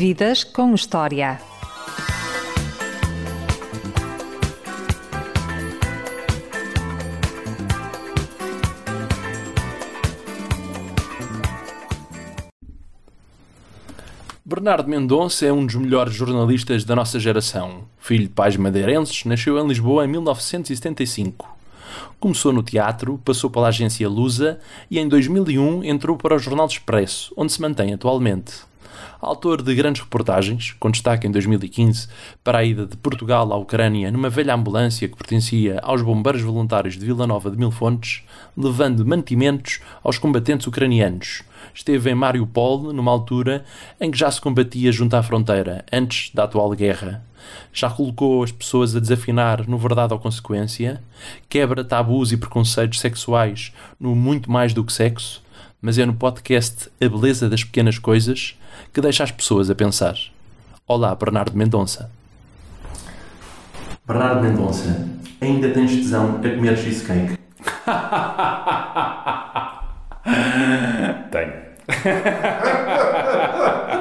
Vidas com História. Bernardo Mendonça é um dos melhores jornalistas da nossa geração. Filho de pais madeirenses, nasceu em Lisboa em 1975. Começou no teatro, passou pela agência Lusa e em 2001 entrou para o Jornal Expresso, onde se mantém atualmente. Autor de grandes reportagens, com destaque em 2015 para a ida de Portugal à Ucrânia numa velha ambulância que pertencia aos bombeiros voluntários de Vila Nova de Mil Fontes, levando mantimentos aos combatentes ucranianos. Esteve em Mariupol numa altura em que já se combatia junto à fronteira, antes da atual guerra. Já colocou as pessoas a desafinar no Verdade ou Consequência, quebra tabus e preconceitos sexuais no Muito Mais do que Sexo, mas é no podcast A Beleza das Pequenas Coisas que deixa as pessoas a pensar. Olá, Bernardo Mendonça. Bernardo Mendonça, ainda tens tesão a comer cheesecake? Tenho.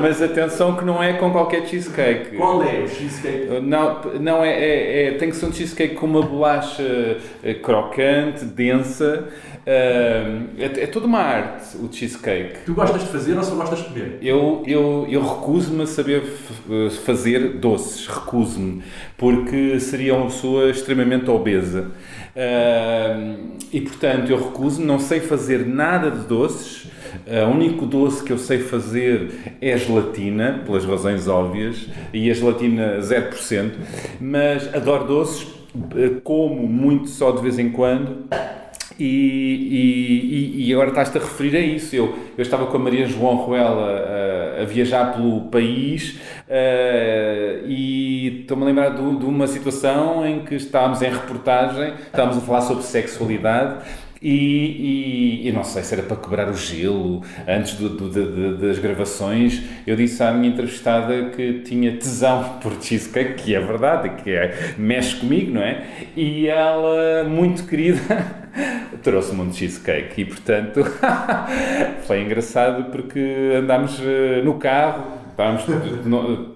Mas atenção que não é com qualquer cheesecake. Qual é o cheesecake? Não, não é, é, é tem que ser um cheesecake com uma bolacha eh, crocante, densa. eh, é, é toda uma arte o cheesecake. Tu gostas de fazer ou só gostas de comer? Eu, eu, eu recuso-me a saber fazer doces, recuso-me, porque seria uma pessoa extremamente obesa. Ah, e portanto, eu recuso, não sei fazer nada de doces. O único doce que eu sei fazer é gelatina, pelas razões óbvias, e a gelatina 0%, mas adoro doces, eh, como muito só de vez em quando. E, e- e- agora estás-te a referir a isso. Eu, eu estava com a Maria João Ruela a, a viajar pelo país eh, e estou-me a lembrar de, de uma situação em que estávamos em reportagem, estávamos a falar sobre sexualidade. E, e- não sei se era para quebrar o gelo antes do- do- das gravações. Eu disse à minha entrevistada que tinha tesão por cheesecake, que é verdade, que é, mexe comigo, não é? E ela, muito querida, trouxe-me um cheesecake e portanto foi engraçado porque andámos eh, no carro estávamos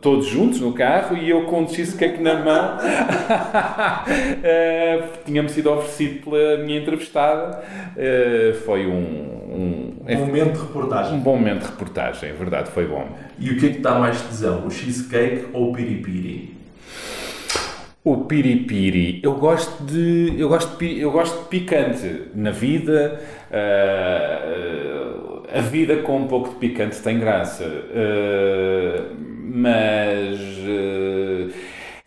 todos juntos no carro e eu com um cheesecake na mão Eh, tinha-me sido oferecido pela minha entrevistada Eh, foi um, um, Um momento de um reportagem. bom momento de reportagem, é verdade, foi bom E o que é que dá mais tesão? O cheesecake ou o piripiri? O piripiri, eu gosto de eu gosto de, eu gosto de picante na vida. ah, a vida com um pouco de picante tem graça, ah, mas ah,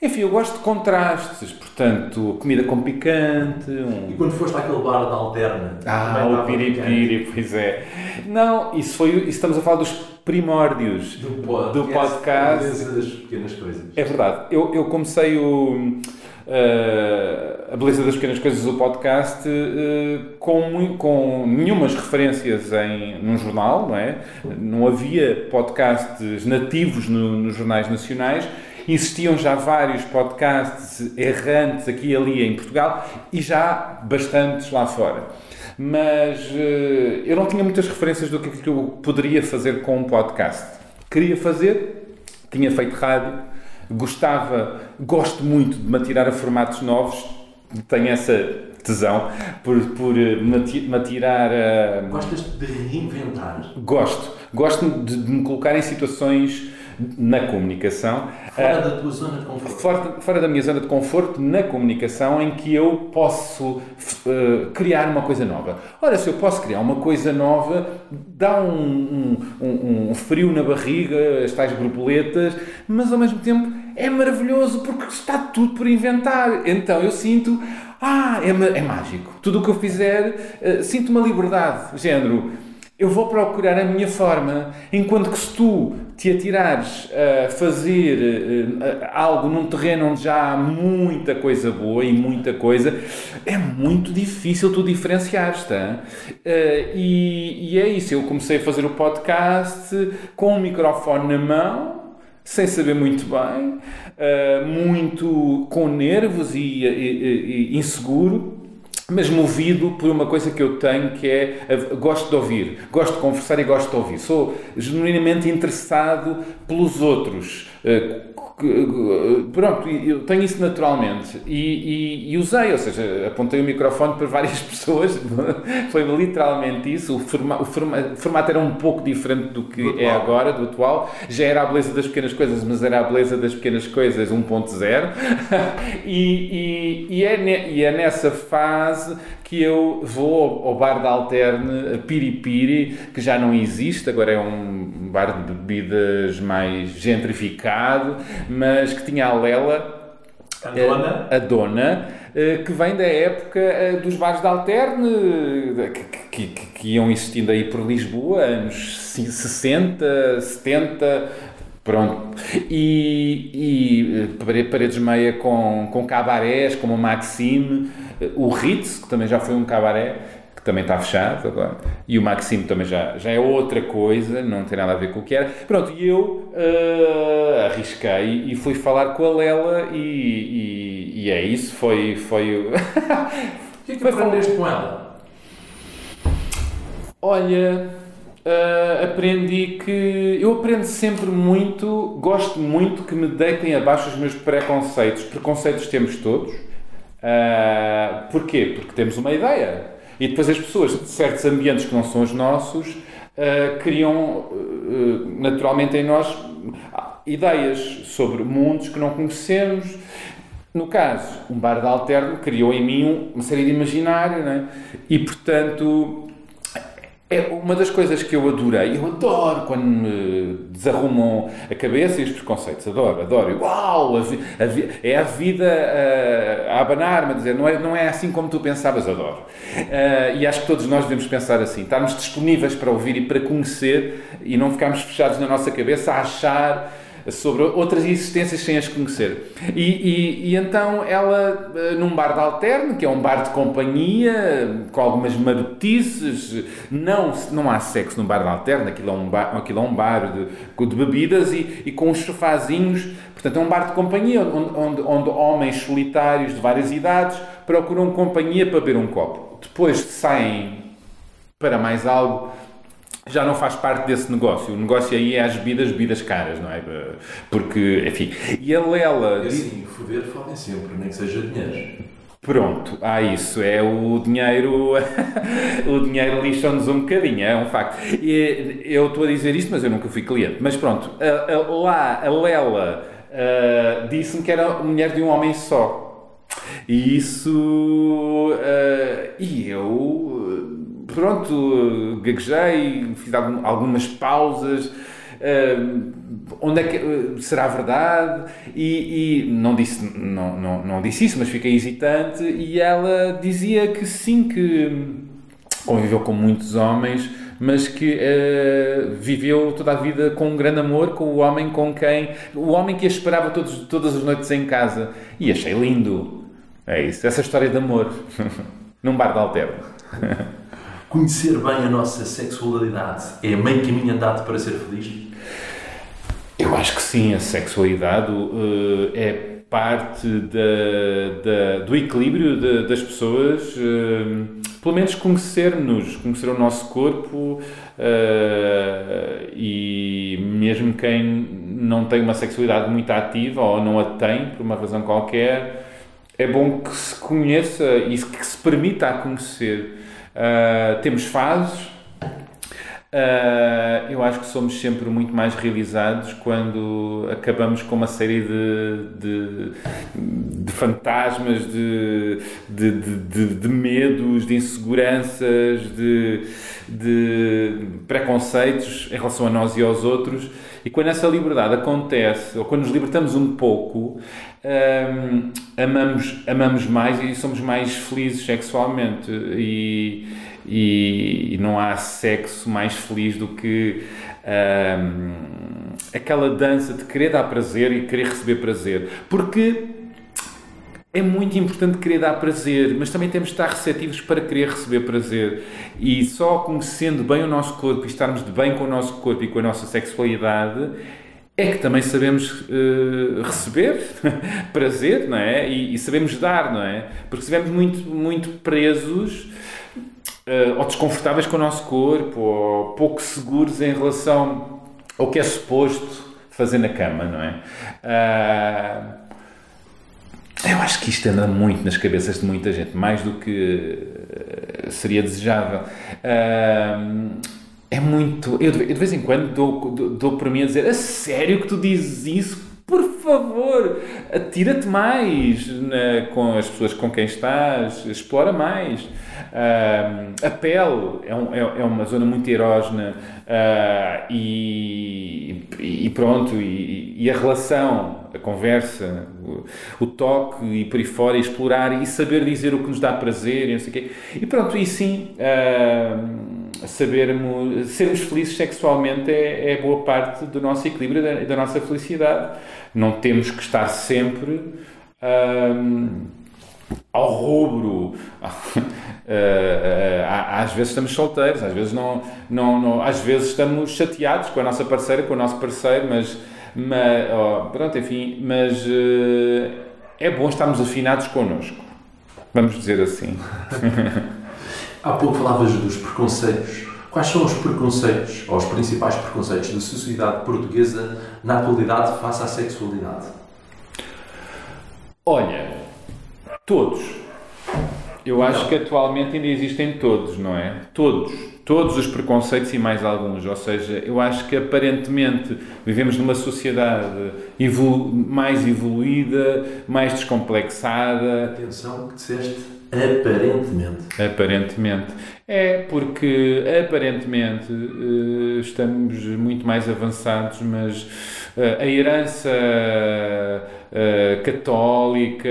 enfim, eu gosto de contrastes. Portanto, comida com picante, um E quando foste àquele bar da Alterna? ah, o piripiri, pois é. Não, isso foi. Isso estamos a falar dos primórdios. Do podcast. do podcast. Pequenas coisas. É verdade. Eu, eu comecei o, eh, A Beleza das Pequenas Coisas, o podcast, eh, com, com nenhumas referências em, num jornal, não é? Não havia podcasts nativos no- nos jornais nacionais. Existiam já vários podcasts errantes aqui e ali em Portugal e já bastantes lá fora. Mas eh, eu não tinha muitas referências do que que eu poderia fazer com um podcast. Queria fazer, tinha feito rádio, gostava, gosto muito de me atirar a formatos novos, tenho essa tesão por, por eh, me ati- me atirar a. Gostas de reinventar? Gosto, gosto de, de me colocar em situações na comunicação. Fora ah, da tua zona de conforto. fora, fora da minha zona de conforto na comunicação em que eu posso eh, criar uma coisa nova. Ora, se eu posso criar uma coisa nova, dá um, um, um- um frio na barriga, as tais borboletas, mas ao mesmo tempo é maravilhoso porque está tudo por inventar. Então eu sinto, ah, é, é mágico. Tudo o que eu fizer, eh, sinto uma liberdade. Género, eu vou procurar a minha forma, enquanto que se tu te atirares a fazer eh, algo num terreno onde já há muita coisa boa e muita coisa, é muito difícil tu diferenciares, tá? Eh, e, e é isso, eu comecei a fazer o podcast com um microfone na mão, sem saber muito bem, eh, muito com nervos e, e- e- inseguro, mas movido por uma coisa que eu tenho que é gosto de ouvir, gosto de conversar e gosto de ouvir. Sou genuinamente interessado pelos outros. Eh, pronto, eu tenho isso naturalmente e, e, e, usei, ou seja, apontei o microfone para várias pessoas, foi literalmente isso. O, forma, o, forma, o, formato era um pouco diferente do que do é agora, do atual. Já era a beleza das pequenas coisas, mas era a beleza das pequenas coisas 1.0 e, e, é e é nessa fase que eu vou ao bar da Alterne Piripiri, que já não existe, agora é um bar de bebidas mais gentrificado, mas que tinha a Lela, a dona, a, a dona eh, que vem da época eh, dos bares da Alterne, que, que, que, iam existindo aí por Lisboa, anos 60, 70, Pronto. E, e paredes meia com, com cabarés, como o Maxime, o Ritz, que também já foi um cabaré, que também está fechado agora, e o Maxime também já, já é outra coisa, não tem nada a ver com o que era. Pronto, e eu uh, arrisquei e fui falar com a Lela, e, e, e é isso, foi. foi... o que é que aprendeste com ela? Olha. Uh, aprendi que eu aprendo sempre muito, gosto muito que me deitem abaixo os meus preconceitos. Preconceitos temos todos. Uh, porquê? Porque temos uma ideia. E depois as pessoas de certos ambientes que não são os nossos uh, criam naturalmente em nós ideias sobre mundos que não conhecemos. No caso, um bar de alterno criou em mim uma série de imaginário, né? e portanto é uma das coisas que eu adorei, eu adoro quando me desarrumam a cabeça e os preconceitos, adoro, adoro. Uau, a a é a vida a, a abanar-me, a dizer, não é, não é assim como tu pensavas, adoro. Uh, e acho que todos nós devemos pensar assim, estarmos disponíveis para ouvir e para conhecer e não ficarmos fechados na nossa cabeça a achar sobre outras existências sem as conhecer. E, e, e, então ela, eh, num bar de alterno, que é um bar de companhia, com algumas marotices, não, não há sexo num bar de alterno, aquilo é um bar, aquilo é um bar de, de bebidas e, e com uns sofazinhos, portanto é um bar de companhia, onde, onde, onde homens solitários de várias idades procuram companhia para beber um copo. Depois saem para mais algo já não faz parte desse negócio. O negócio aí é as bebidas, bebidas caras, não é? Porque, enfim. E a Lela. E assim, foder fodem sempre, nem que seja dinheiro. Pronto, há isso, é o dinheiro, o dinheiro lixa-nos um bocadinho, é um facto. E eu estou a dizer isto, mas eu nunca fui cliente. Mas pronto, a, a, lá a Lela uh, disse-me que era mulher de um homem só. E isso. Uh, e eu pronto, gaguejei, fiz algumas pausas. Uh, onde é que uh, será verdade? E, e, não, disse, não, não, não disse isso, mas fiquei hesitante. E ela dizia que sim, que conviveu com muitos homens, mas que uh, viveu toda a vida com um grande amor com o homem com quem. o homem que a esperava todos, todas as noites em casa. E achei lindo. É isso, essa história de amor. Num bar de alterno. conhecer bem a nossa sexualidade é meio caminho andado para ser feliz? Eu acho que sim, a sexualidade uh, é parte da, da, do equilíbrio de, das pessoas, uh, pelo menos conhecer-nos, conhecer o nosso corpo uh, e mesmo quem não tem uma sexualidade muito ativa ou não a tem por uma razão qualquer, é bom que se conheça e que se permita a conhecer. Uh, temos fases. Uh, eu acho que somos sempre muito mais realizados quando acabamos com uma série de, de, de fantasmas, de, de, medos, de inseguranças, de, de preconceitos em relação a nós e aos outros. E quando essa liberdade acontece, ou quando nos libertamos um pouco, um, amamos, amamos mais e somos mais felizes sexualmente e, e, e não há sexo mais feliz do que um, aquela dança de querer dar prazer e querer receber prazer porque é muito importante querer dar prazer, mas também temos de estar receptivos para querer receber prazer. E só conhecendo bem o nosso corpo e estarmos de bem com o nosso corpo e com a nossa sexualidade é que também sabemos uh, receber prazer, não é? E, e, sabemos dar, não é? Porque se estivermos muito, muito presos uh, ou desconfortáveis com o nosso corpo, ou pouco seguros em relação ao que é suposto fazer na cama, não é? Uh, eu acho que isto anda muito nas cabeças de muita gente, mais do que seria desejável. Uh, é muito. Eu de, vez em quando dou, dou, mim a dizer: a sério que tu dizes isso? Por favor, atira-te mais com as pessoas com quem estás, explora mais. Uh, a pele é, um, é, é, uma zona muito erógena uh, e, e, pronto, e, e, a relação, a conversa, o, o, toque e por aí fora, e explorar e saber dizer o que nos dá prazer e não sei o quê. E pronto, e sim. Uh, sabermos, sermos felizes sexualmente é, é boa parte do nosso equilíbrio e da, da, nossa felicidade. Não temos que estar sempre ao rubro. Uh, às vezes estamos solteiros, às vezes não, não, não, às vezes estamos chateados com a nossa parceira, com o nosso parceiro, mas, mas oh, pronto, enfim, mas uh, é bom estarmos afinados connosco. Vamos dizer assim. Há pouco falavas dos preconceitos. Quais são os preconceitos, ou os principais preconceitos da sociedade portuguesa na atualidade face à sexualidade? Olha, todos. Eu acho que atualmente ainda existem todos, não é? Todos. Todos os preconceitos e mais alguns. Ou seja, eu acho que aparentemente vivemos numa sociedade evolu mais evoluída, mais descomplexada. Atenção que disseste Aparentemente. Aparentemente. É porque aparentemente eh, estamos muito mais avançados, mas a herança eh, católica,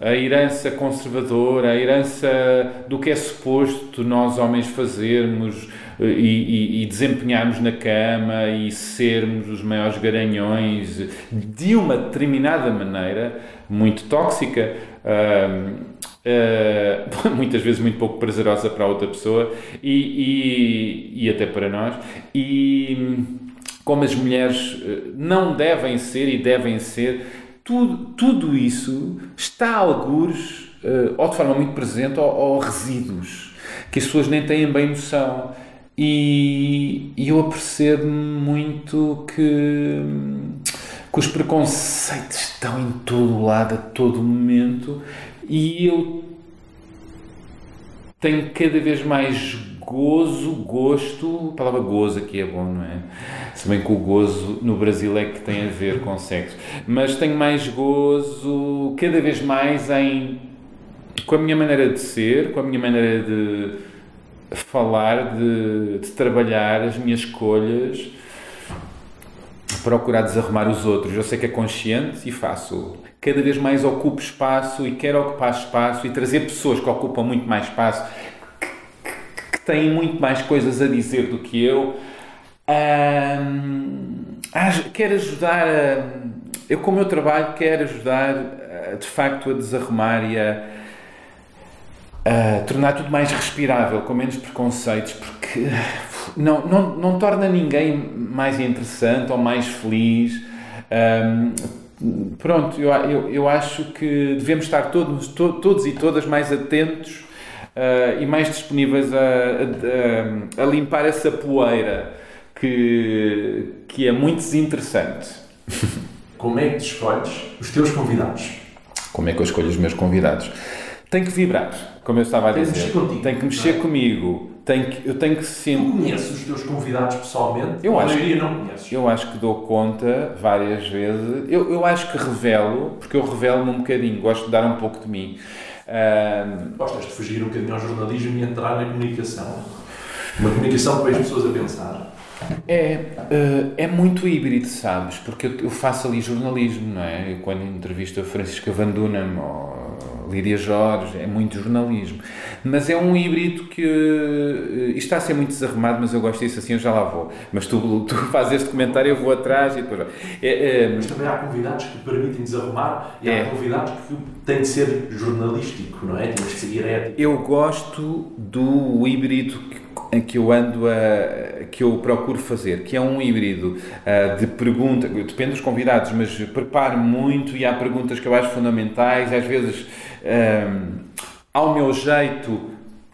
a herança conservadora, a herança do que é suposto nós homens fazermos e, e, e desempenharmos na cama e sermos os maiores garanhões de uma determinada maneira muito tóxica uh, muitas vezes muito pouco prazerosa para outra pessoa e, e, e até para nós. E como as mulheres eh, não devem ser e devem ser, tudo, tudo isso está a algures, uh, ou de forma muito presente, ou, ou resíduos, que as pessoas nem têm bem noção. E, e eu apercebo muito que que os preconceitos estão em todo lado, a todo momento, e eu tenho cada vez mais gozo, gosto, a palavra gozo aqui é bom, não é? Se bem que o gozo no Brasil é que tem a ver com sexo, mas tenho mais gozo cada vez mais em com a minha maneira de ser, com a minha maneira de falar, de, de trabalhar as minhas escolhas procurar desarrumar os outros. Eu sei que é consciente e faço. Cada vez mais ocupo espaço e quero ocupar espaço e trazer pessoas que ocupam muito mais espaço, têm muito mais coisas a dizer do que eu. quero ajudar a, Eu, com o meu trabalho, quero ajudar de facto a desarrumar e a, a tornar tudo mais respirável, com menos preconceitos, porque não, não, não torna ninguém mais interessante ou mais feliz. Um, pronto, eu, eu, eu acho que devemos estar todos, to, todos e todas mais atentos uh, e mais disponíveis a, a, a, limpar essa poeira que, que é muito desinteressante. Como é que tu escolhes os teus convidados? Como é que eu escolho os meus convidados? Tem que vibrar, como eu estava a dizer. Tem que mexer comigo tenho que, eu tenho que sempre. Tu conheces os teus convidados pessoalmente? Eu acho, que, não conheces. Eu acho que dou conta várias vezes. Eu, eu acho que revelo, porque eu revelo-me um bocadinho, gosto de dar um pouco de mim. Um... Gostas de fugir um bocadinho ao jornalismo e entrar na comunicação? Uma comunicação que põe as pessoas a pensar. É, eh, é muito híbrido, sabes? Porque eu faço ali jornalismo, não é? Eu, quando entrevisto a Francisca Van Dunham ou Lídia Jorge, é muito jornalismo. Mas é um híbrido que. Uh, isto está a ser muito desarrumado, mas eu gosto disso assim, eu já lá vou. Mas tu, tu fazes este comentário, eu vou atrás e depois. É, é, mas também há convidados que permitem desarrumar e é, há convidados que têm de ser jornalístico, não é? Temos de seguir ética. Eu gosto do híbrido em que eu ando a. que eu procuro fazer, que é um híbrido uh, de pergunta. Depende dos convidados, mas preparo muito e há perguntas que eu acho fundamentais, às vezes. Um, ao meu jeito,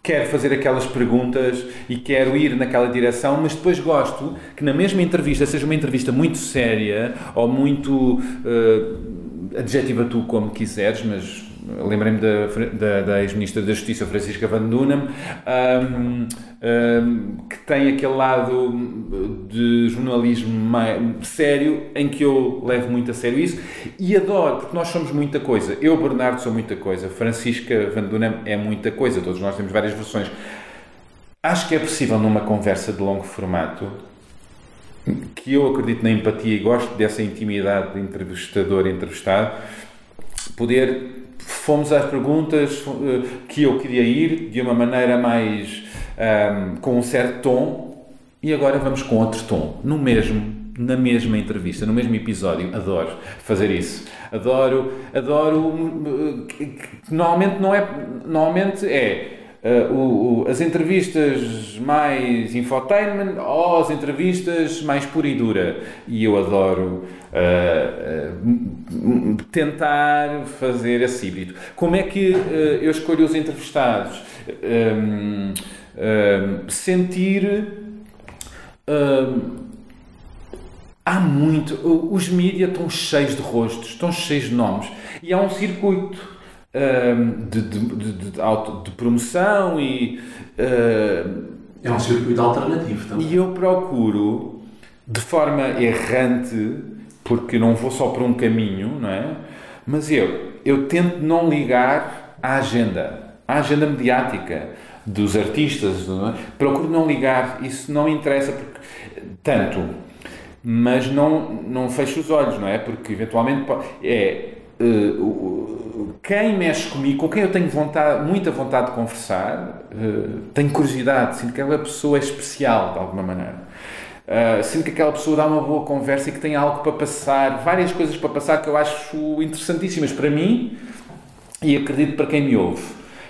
quero fazer aquelas perguntas e quero ir naquela direção, mas depois gosto que na mesma entrevista seja uma entrevista muito séria ou muito uh, adjetiva tu como quiseres, mas lembrei-me da, da, da ex-ministra da Justiça, Francisca Van Dunham, um, um, que tem aquele lado de jornalismo mais sério, em que eu levo muito a sério isso, e adoro, porque nós somos muita coisa. Eu, Bernardo, sou muita coisa, Francisca Van Dunham é muita coisa, todos nós temos várias versões. Acho que é possível numa conversa de longo formato, que eu acredito na empatia e gosto dessa intimidade de entrevistador e entrevistado, poder fomos às perguntas eh, que eu queria ir de uma maneira mais um, ehm, com um certo tom e agora vamos com outro tom. No mesmo na mesma entrevista no mesmo episódio. Adoro fazer isso. Adoro adoro eh, normalmente não é normalmente é uh, o, o, as entrevistas mais infotainment ou as entrevistas mais pura e dura. E eu adoro uh, uh, tentar fazer esse híbrido. Como é que eu escolho os entrevistados? Um, um, sentir. Um, há muito. Os mídias estão cheios de rostos, estão cheios de nomes. E há um circuito de, de, de, de, promoção e. é um circuito alternativo também. E eu procuro, de forma errante, porque não vou só por um caminho, não é? Mas eu, eu tento não ligar à agenda, à agenda mediática dos artistas, não é? procuro não ligar, isso não interessa porque, tanto, mas não, não fecho os olhos, não é? Porque eventualmente é uh, quem mexe comigo, com quem eu tenho vontade, muita vontade de conversar, uh, tenho curiosidade, sinto que aquela pessoa é especial de alguma maneira. Uh, sinto que aquela pessoa dá uma boa conversa e que tem algo para passar, várias coisas para passar que eu acho interessantíssimas para mim e acredito para quem me ouve.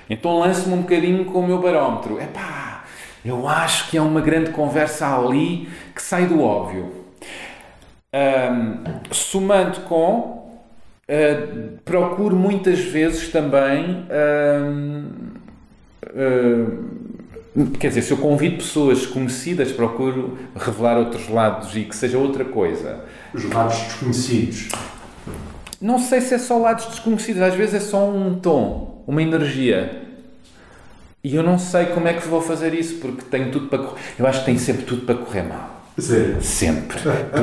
Então lanço-me um bocadinho com o meu barómetro. Epá, eu acho que é uma grande conversa ali que sai do óbvio. Um, somando com Uh, procuro muitas vezes também. Uh, quer dizer, se eu convido pessoas conhecidas, procuro revelar outros lados e que seja outra coisa. Os lados desconhecidos. Não sei se é só lados desconhecidos, às vezes é só um tom, uma energia. E eu não sei como é que vou fazer isso, porque tenho tudo para correr. Eu acho que tenho sempre tudo para correr mal. Sempre.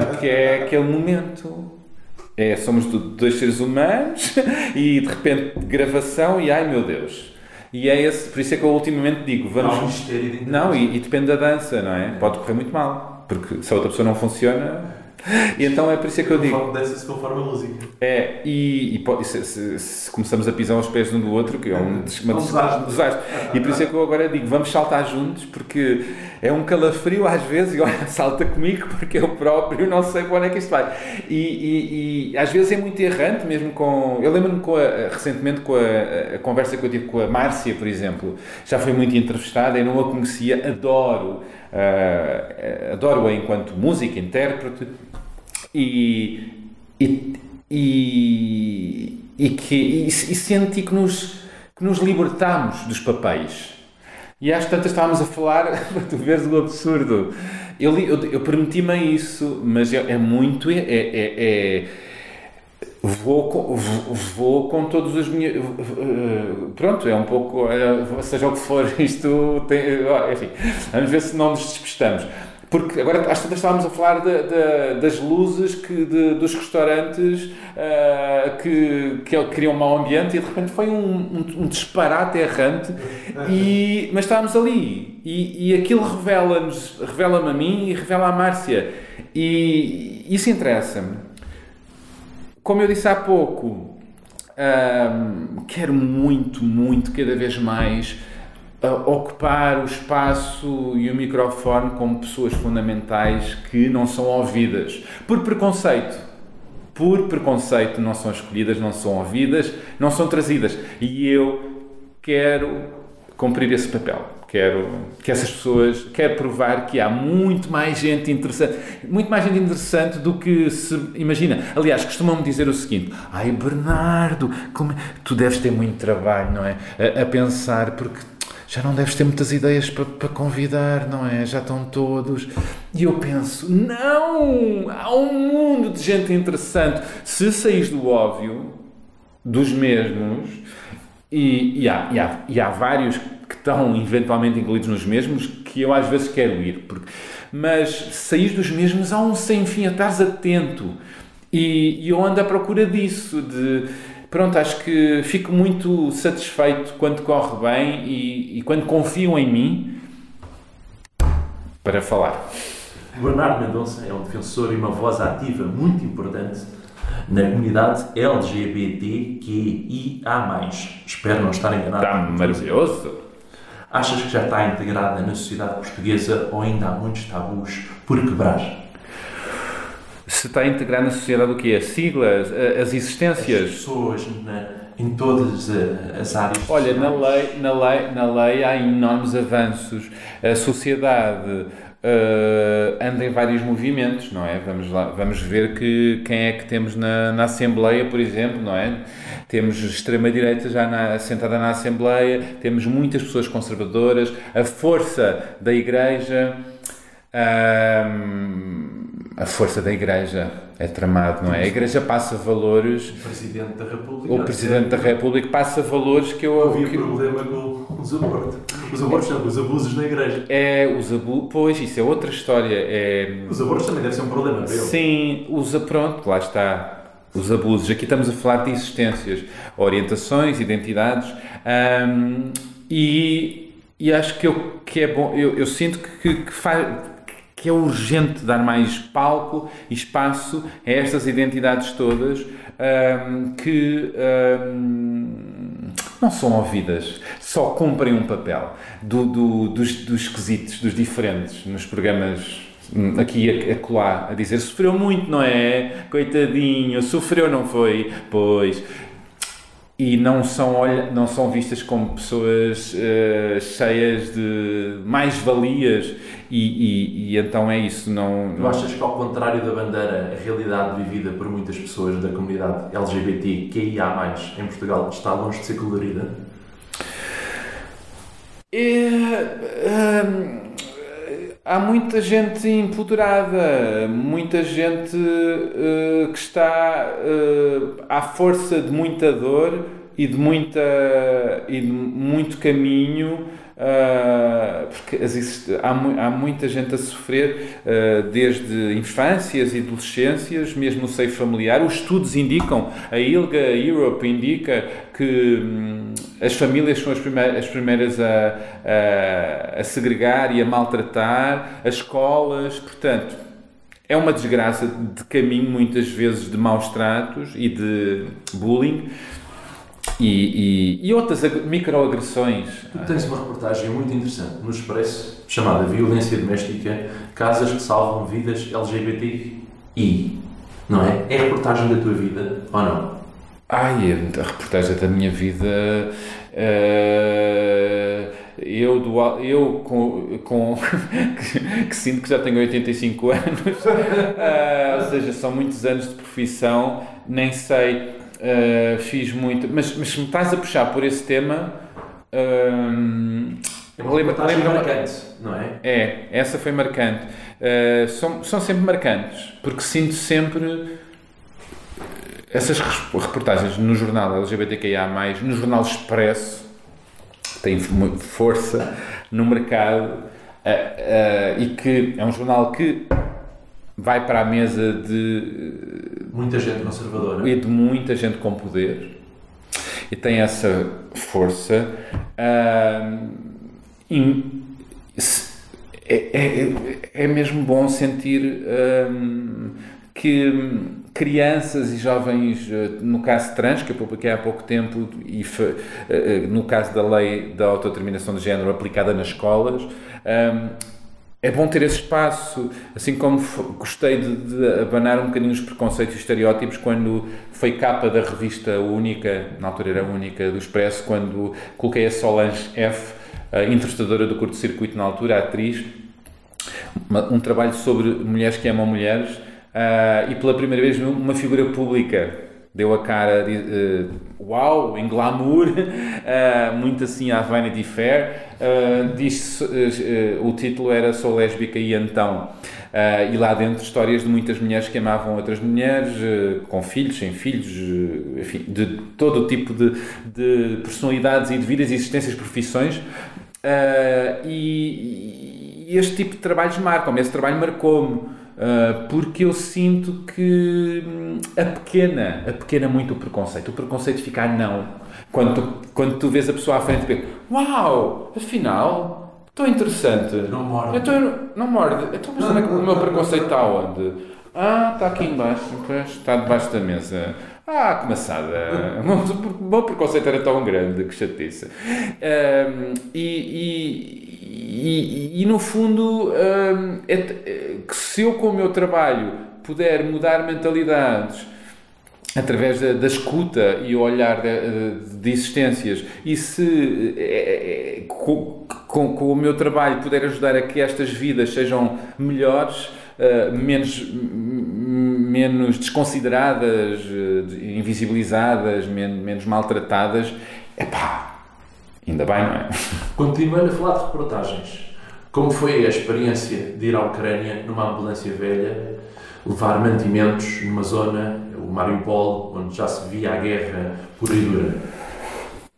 Porque é aquele momento é, somos dois seres humanos e de repente gravação e ai meu Deus. E é esse, por isso é que eu ultimamente digo, vamos. Não, de não e, e, depende da dança, não é? Pode correr muito mal, porque se a outra pessoa não funciona, e então é por isso é que eu digo. Dança-se conforme a música. É, e, e se, se, se, começamos a pisar aos pés um do outro, que é um, uma, um desastre. E por isso é que eu agora digo, vamos saltar juntos, porque é um calafrio às vezes, e olha, salta comigo, porque eu próprio não sei para onde é que isto vai. E, e, e às vezes é muito errante, mesmo com. Eu lembro-me recentemente com a, a, conversa que eu tive com a Márcia, por exemplo, já foi muito entrevistada, eu não a conhecia, adoro. Uh, adoro-a enquanto música, intérprete, e, e, e, e que, e, e senti que nos, que nos libertámos dos papéis. E às tantas estávamos a falar, para tu veres o absurdo. Eu, eu, eu permiti-me isso, mas é, é muito. É, é, é, vou, com, vou com todos os meus. Pronto, é um pouco. Seja o que for, isto tem. Enfim, vamos ver se não nos despistamos. Porque agora às tantas estávamos a falar de, de, das luzes que, de, dos restaurantes uh, que, que criam um mau ambiente e de repente foi um, um, um disparate errante, e, mas estávamos ali e, e aquilo revela-nos, revela-me a mim e revela a Márcia. E isso interessa-me. Como eu disse há pouco, um, quero muito, muito, cada vez mais uh, ocupar o espaço e o microfone como pessoas fundamentais que não são ouvidas por preconceito. Por preconceito não são escolhidas, não são ouvidas, não são trazidas. E eu quero cumprir esse papel quero que essas pessoas, quero provar que há muito mais gente interessante, muito mais gente interessante do que se imagina. Aliás, costumam-me dizer o seguinte: ai Bernardo, como é? tu deves ter muito trabalho, não é? A, a, pensar, porque já não deves ter muitas ideias para, para convidar, não é? Já estão todos. E eu penso: não! Há um mundo de gente interessante. Se saís do óbvio, dos mesmos, e, e, há, e, há, e há vários que estão eventualmente incluídos nos mesmos que eu às vezes quero ir. Porque, mas sair dos mesmos há um sem fim, a estares atento. E, e eu ando à procura disso, de pronto, acho que fico muito satisfeito quando corre bem e, e quando confiam em mim para falar. Bernardo Mendonça é um defensor e uma voz ativa muito importante na comunidade LGBTQIA+. Espero não estar enganado. Está maravilhoso! Achas que já está integrada na sociedade portuguesa ou ainda há muitos tabus por quebrar? Se está integrada na sociedade o quê? As siglas? As existências? As pessoas na, em todas as áreas. Olha, na lei, na, lei, na lei há enormes avanços. A sociedade uh, anda em vários movimentos, não é? Vamos, lá, vamos ver que, quem é que temos na, na Assembleia, por exemplo, não é? Temos extrema-direita já na, sentada na Assembleia, temos muitas pessoas conservadoras, a força da Igreja. Um, a força da Igreja é tramado, não é? A Igreja passa valores. O Presidente da República. O Presidente da República passa valores que eu. Havia que... problema com os abortos. Os abortos não, os abusos na Igreja. É, os abusos. Pois, isso é outra história. É... Os abortos também deve ser um problema para ele. Sim, os. Pronto, lá está. Os abusos. Aqui estamos a falar de existências, orientações, identidades. E, e acho que, eu, que é bom. Eu, eu sinto que, que faz que é urgente dar mais palco e espaço a estas identidades todas um, que um, não são ouvidas, só cumprem um papel do, do, dos, dos esquisitos, dos diferentes, nos programas hum, aqui a, a colar, a dizer sofreu muito, não é? Coitadinho, sofreu, não foi? Pois e não são, olha, não são vistas como pessoas uh, cheias de mais-valias e, e, e, então é isso. Não, não... achas que ao contrário da bandeira, a realidade vivida por muitas pessoas da comunidade LGBT QIA+, em Portugal, está longe de ser colorida? É, hum, há muita gente empoderada, muita gente uh, que está uh, à força de muita dor e de, muita, e de muito caminho Uh, porque há, há, muita gente a sofrer uh, desde infâncias e adolescências, mesmo no seio familiar. Os estudos indicam, a ILGA Europe indica que hum, as famílias são as primeiras, as primeiras a, a, a segregar e a maltratar, as escolas, portanto. É uma desgraça de caminho, muitas vezes, de maus tratos e de bullying, e, e, e outras microagressões. Tu tens uma reportagem muito interessante no Expresso chamada Violência Doméstica Casas que Salvam Vidas LGBTI. Não é? É a reportagem da tua vida ou não? Ai, a reportagem da minha vida. Uh, eu, do, eu com, com que, que, sinto que já tenho 85 anos, uh, ou seja, são muitos anos de profissão, nem sei Uh, fiz muito, mas, mas se me estás a puxar por esse tema. Uh, é uma lembra, lembra marcante, não é? É, essa foi marcante. Uh, são, são sempre marcantes, porque sinto sempre essas reportagens no jornal LGBTQIA, no jornal Expresso, têm força no mercado uh, e que é um jornal que vai para a mesa de muita gente conservadora e de muita gente com poder e tem essa força uh, é, é, é, mesmo bom sentir que, crianças e jovens, uh, no caso trans, que eu publiquei há pouco tempo, e uh, no caso da lei da autodeterminação de género aplicada nas escolas. É bom ter esse espaço, assim como gostei de, de, abanar um bocadinho os preconceitos e estereótipos quando foi capa da revista única, na altura era única, do Expresso, quando coloquei a Solange F, a interpretadora do curto-circuito na altura, a atriz, um trabalho sobre mulheres que amam mulheres, uh, e pela primeira vez uma figura pública deu a cara uh, uau, em glamour, uh, muito assim à Vanity Fair. Uh, diz, o título era Sou lésbica e então. e lá dentro histórias de muitas mulheres que amavam outras mulheres, com filhos, sem filhos, enfim, de todo o tipo de, de personalidades e de vidas, existências, profissões. E, e, este tipo de trabalhos marcam-me, esse trabalho marcou-me. Uh, porque eu sinto que hum, a pequena, a pequena muito o preconceito. O preconceito fica a não. Quando tu, quando tu vês a pessoa à frente e uau, afinal, tão interessante. Não morde. Então, não morde. Então, mas onde é o meu preconceito está onde? Ah, está aqui embaixo. Pois, está debaixo da mesa. Ah, que maçada. O meu preconceito era tão grande, que chatice. Um, e, e e, e, no fundo, hum, é, é, se eu com o meu trabalho puder mudar mentalidades através da, da escuta e olhar de, de, existências e se é, é, com, com, com, o meu trabalho puder ajudar a que estas vidas sejam melhores, uh, menos, menos desconsideradas, uh, invisibilizadas, menos, menos maltratadas, é pá, Ainda bem, não é? Continuando a falar de reportagens, como foi a experiência de ir à Ucrânia numa ambulância velha, levar mantimentos numa zona, o Mariupol, onde já se via a guerra pura e dura?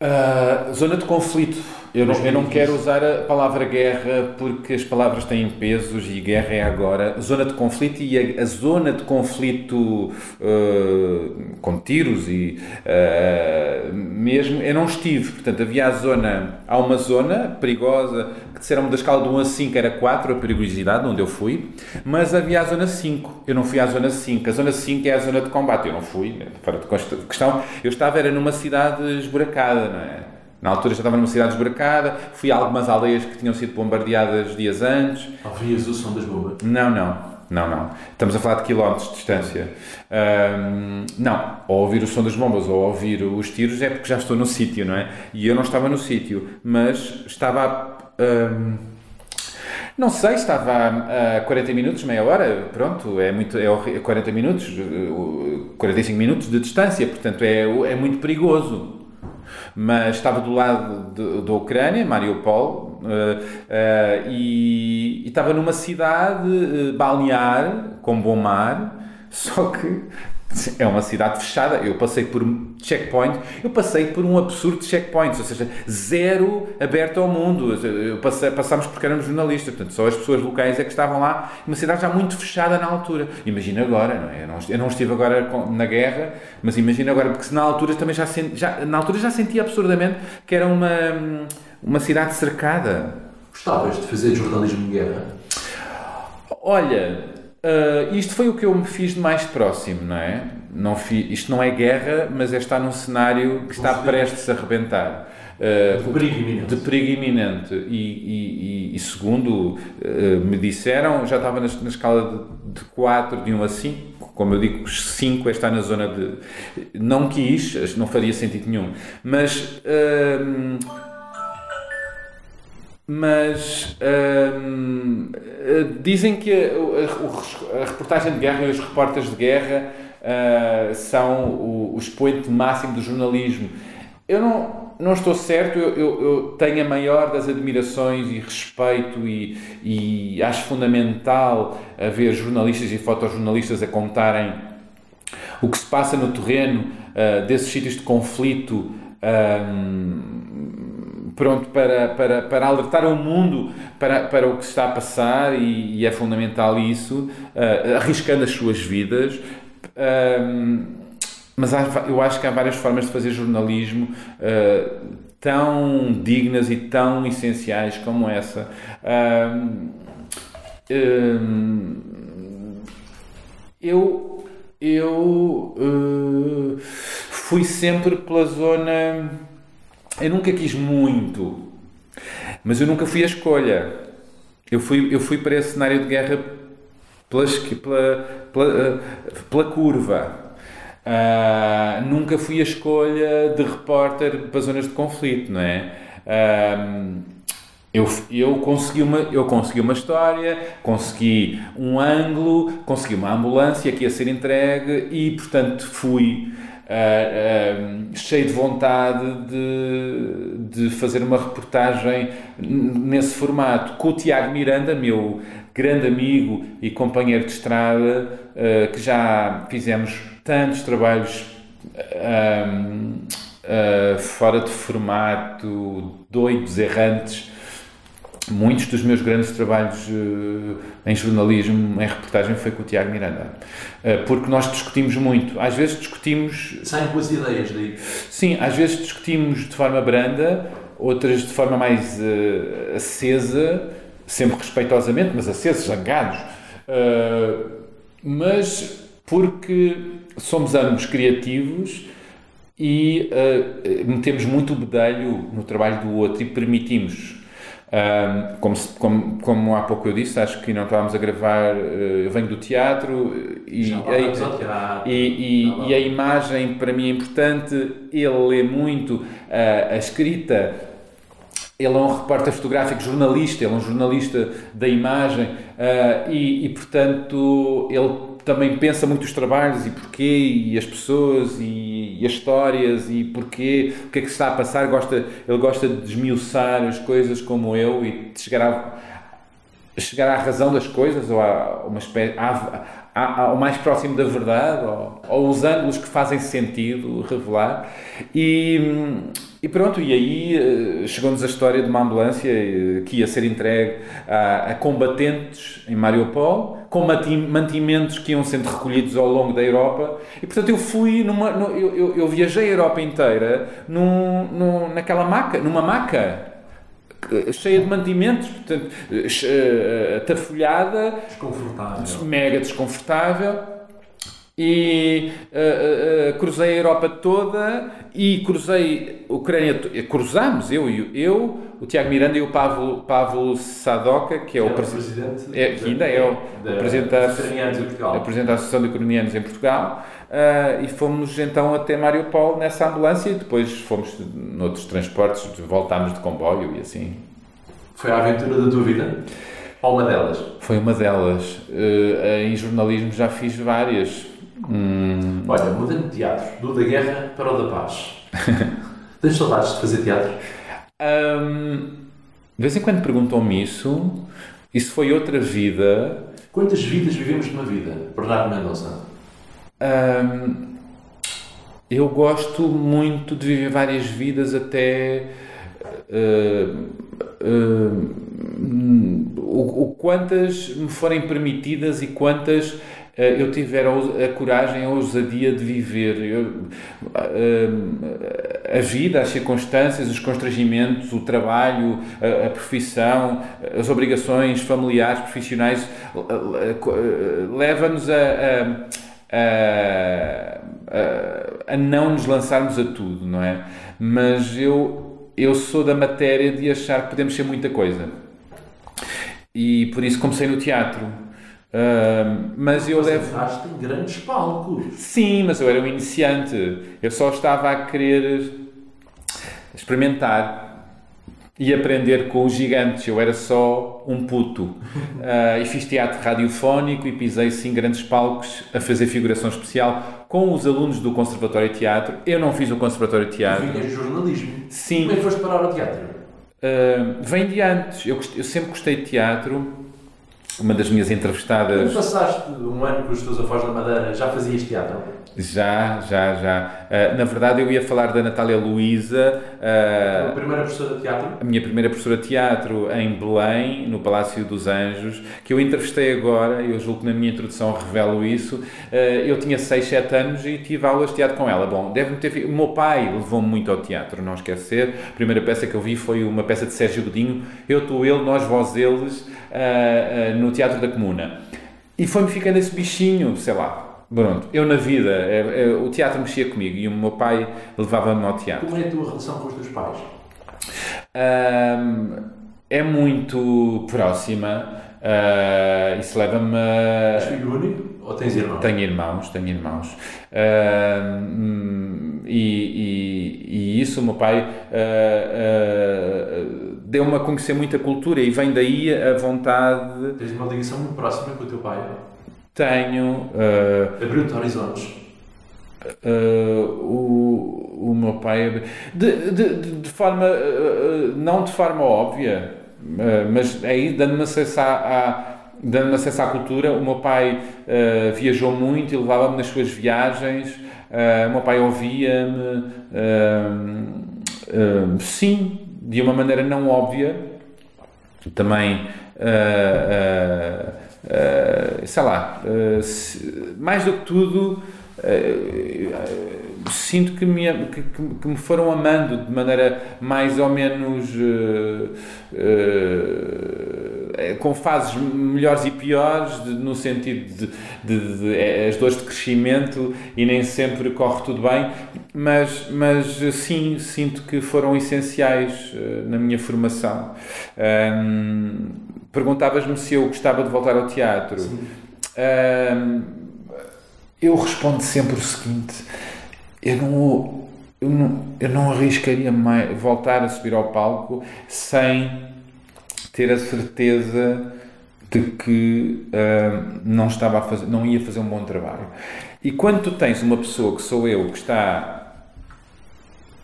Uh, zona de conflito eu não, eu não quero usar a palavra guerra porque as palavras têm pesos e guerra é agora. Zona de conflito e a, a zona de conflito uh, com tiros e uh, mesmo, eu não estive. Portanto, havia a zona, há uma zona perigosa que disseram-me da escala de 1 a 5 era 4 a perigosidade, onde eu fui, mas havia a zona 5. Eu não fui à zona 5. A zona 5 é a zona de combate. Eu não fui, fora de questão. Eu estava era numa cidade esburacada, não é? Na altura já estava numa cidade esburacada, fui a algumas aldeias que tinham sido bombardeadas dias antes. Ouvias o som das bombas? Não, não. Não, não. Estamos a falar de quilómetros de distância. Um, não. Ou ouvir o som das bombas ou ouvir os tiros é porque já estou no sítio, não é? E eu não estava no sítio, mas estava. Um, não sei, estava a 40 minutos, meia hora, pronto, é muito, é 40 minutos, 45 minutos de distância, portanto é, é muito perigoso mas estava do lado da Ucrânia, Mariupol, uh, uh, e, e, estava numa cidade uh, balnear, com bom mar, só que é uma cidade fechada. Eu passei por checkpoint, eu passei por um absurdo de checkpoints, ou seja, zero aberto ao mundo. Eu passei, passámos porque éramos jornalistas, portanto, só as pessoas locais é que estavam lá. Uma cidade já muito fechada na altura. Imagina agora, não é? Eu não, eu não estive agora na guerra, mas imagina agora, porque se na altura também já, senti, já na altura já sentia absurdamente que era uma, uma cidade cercada. Gostavas de fazer jornalismo de guerra? Olha, Uh, isto foi o que eu me fiz de mais próximo, não é? Não isto não é guerra, mas é estar num cenário que está prestes a arrebentar. Uh, de perigo iminente. De perigo iminente. E, e, e, e segundo uh, me disseram, já estava na, na escala de, de 4, de 1 a 5. Como eu digo, 5 é estar na zona de. Não quis, não faria sentido nenhum. Mas. Uh, mas hum, eh, dizem que a, a, a, reportagem de guerra e os repórteres de guerra uh, são o, o expoente máximo do jornalismo. Eu não, não estou certo, eu, eu, eu, tenho a maior das admirações e respeito e, e acho fundamental haver jornalistas e fotojornalistas a contarem o que se passa no terreno uh, desses sítios de conflito. Um, pronto para, para, para alertar o mundo para, para o que está a passar e, e é fundamental isso, uh, arriscando as suas vidas. Mas há, eu acho que há várias formas de fazer jornalismo uh, tão dignas e tão essenciais como essa. eu eu uh, fui sempre pela zona. Eu nunca quis muito, mas eu nunca fui a escolha. Eu fui, eu fui para esse cenário de guerra pela, pela, pela, pela curva. Uh, nunca fui a escolha de repórter para zonas de conflito, não é? Uh, eu, eu, consegui uma, eu consegui uma história, consegui um ângulo, consegui uma ambulância que ia ser entregue e, portanto, fui uh, uh, cheio de vontade de, de fazer uma reportagem nesse formato. Com o Tiago Miranda, meu grande amigo e companheiro de estrada, uh, que já fizemos tantos trabalhos fora de formato, doidos, errantes muitos dos meus grandes trabalhos uh, em jornalismo, em reportagem, foi com o Tiago Miranda. Uh, porque nós discutimos muito. Às vezes discutimos. Saem com as ideias daí. Sim, às vezes discutimos de forma branda, outras de forma mais uh, acesa, sempre respeitosamente, mas acesos, zangados. mas porque somos ambos criativos e metemos muito o bedelho no trabalho do outro e permitimos um, como, como, como, há pouco eu disse, acho que não estávamos a gravar, uh, eu venho do teatro e, a, e, e, e, a imagem para mim é importante, ele lê muito uh, a escrita, ele é um repórter fotográfico, jornalista, ele é um jornalista da imagem uh, e, e, portanto, ele também pensa muito os trabalhos e porquê, e as pessoas, e, e, as histórias, e porquê, o que é que se está a passar. Gosta, ele gosta de desmiuçar as coisas como eu e de chegar, a, chegar à razão das coisas, ou a uma espécie, ao mais próximo da verdade, ou, ou os ângulos que fazem sentido revelar. E, e pronto, e aí eh, chegou-nos a história de uma ambulância eh, que ia ser entregue a, a combatentes em Mariupol, com mantimentos que iam sendo recolhidos ao longo da Europa. E portanto eu fui numa. No, eu, eu, viajei a Europa inteira num, num, naquela maca, numa maca cheia de mantimentos, portanto, atafolhada, desconfortável. mega desconfortável e uh, uh, cruzei a Europa toda e cruzei a Ucrânia, cruzámos, eu, eu, o Tiago Miranda e o Pavlo, Pavlo Sadoka, que é, o, presidente, é, que ainda é o da, presidente da, da, presidente da Associação de Ucranianos em Portugal, uh, e fomos então até Mariupol nessa ambulância e depois fomos noutros transportes, voltámos de comboio e assim. Foi a aventura da tua vida? Ou uma delas? Foi uma delas. em jornalismo já fiz várias Hum... Olha, mudando de teatro, do da guerra para o da paz. Tens saudades de fazer teatro? Um, de vez em quando perguntam-me isso. Isso foi outra vida. Quantas vidas vivemos numa vida, Bernardo Mendonça? Um, eu gosto muito de viver várias vidas até. Uh, uh, o, o, quantas me forem permitidas e quantas eu tiver a, coragem, a ousadia de viver. Eu, a, eh, a, vida, as circunstâncias, os constrangimentos, o trabalho, a, a profissão, as obrigações familiares, profissionais, leva-nos a, a, não nos lançarmos a tudo, não é? Mas eu, eu sou da matéria de achar que podemos ser muita coisa. E por isso comecei no teatro Uh, mas eu levo. em grandes palcos. Sim, mas eu era um iniciante. Eu só estava a querer experimentar e aprender com os gigantes. Eu era só um puto. Uh, e fiz teatro radiofónico e pisei sim grandes palcos a fazer figuração especial com os alunos do Conservatório de Teatro. Eu não fiz o Conservatório de Teatro. Vinhas de jornalismo. Sim. Como é que foste parar ao teatro? Uh, vem de antes. Eu, eu sempre gostei de teatro uma das minhas entrevistadas. Quando passaste um ano com os teus avós na Madeira, já fazias teatro? Já, já, já. Uh, na verdade, eu ia falar da Natália Luísa. Uh, a primeira professora de teatro? A minha primeira professora de teatro em Belém, no Palácio dos Anjos, que eu entrevistei agora, eu julgo que na minha introdução revelo isso. Uh, eu tinha 6, 7 anos e tive aulas de teatro com ela. Bom, deve-me ter. O meu pai levou-me muito ao teatro, não esquecer. A primeira peça que eu vi foi uma peça de Sérgio Godinho, Eu, Tu, Ele, Nós, Vós, Eles, no Teatro da Comuna. E foi-me ficando esse bichinho, sei lá, Pronto, eu na vida, é, é, o teatro mexia comigo e o meu pai levava-me ao teatro. Como é a tua relação com os teus pais? Ahm, é muito próxima. ah, isso leva-me a. És filho único ou tens irmãos? Tenho irmãos, tenho irmãos. Ahm, e, e, e isso o meu pai ah, deu-me a conhecer muita cultura e vem daí a vontade. Tens uma ligação muito próxima com o teu pai? Tenho. ah, Abriu-te horizontes? Uh, o, o meu pai de, de, de, forma uh, não de forma óbvia uh, mas aí dando-me acesso à, à dando acesso à cultura o meu pai uh, viajou muito e levava-me nas suas viagens uh, o meu pai ouvia-me uh, sim de uma maneira não óbvia também sei lá se- mais do que tudo eh, sinto que me, que, que- me foram amando de maneira mais ou menos eh, eh, com fases melhores e piores no sentido de, de- de- eh, as dores de crescimento e nem sempre corre tudo bem mas, mas eh, sim sinto que foram essenciais eh, na minha formação perguntavas-me se eu gostava de voltar ao teatro. Ahm, eu respondo sempre o seguinte: eu não, eu não, eu não arriscaria mais voltar a subir ao palco sem ter a certeza de que ah, não estava a fazer, não ia fazer um bom trabalho. E quando tu tens uma pessoa que sou eu que está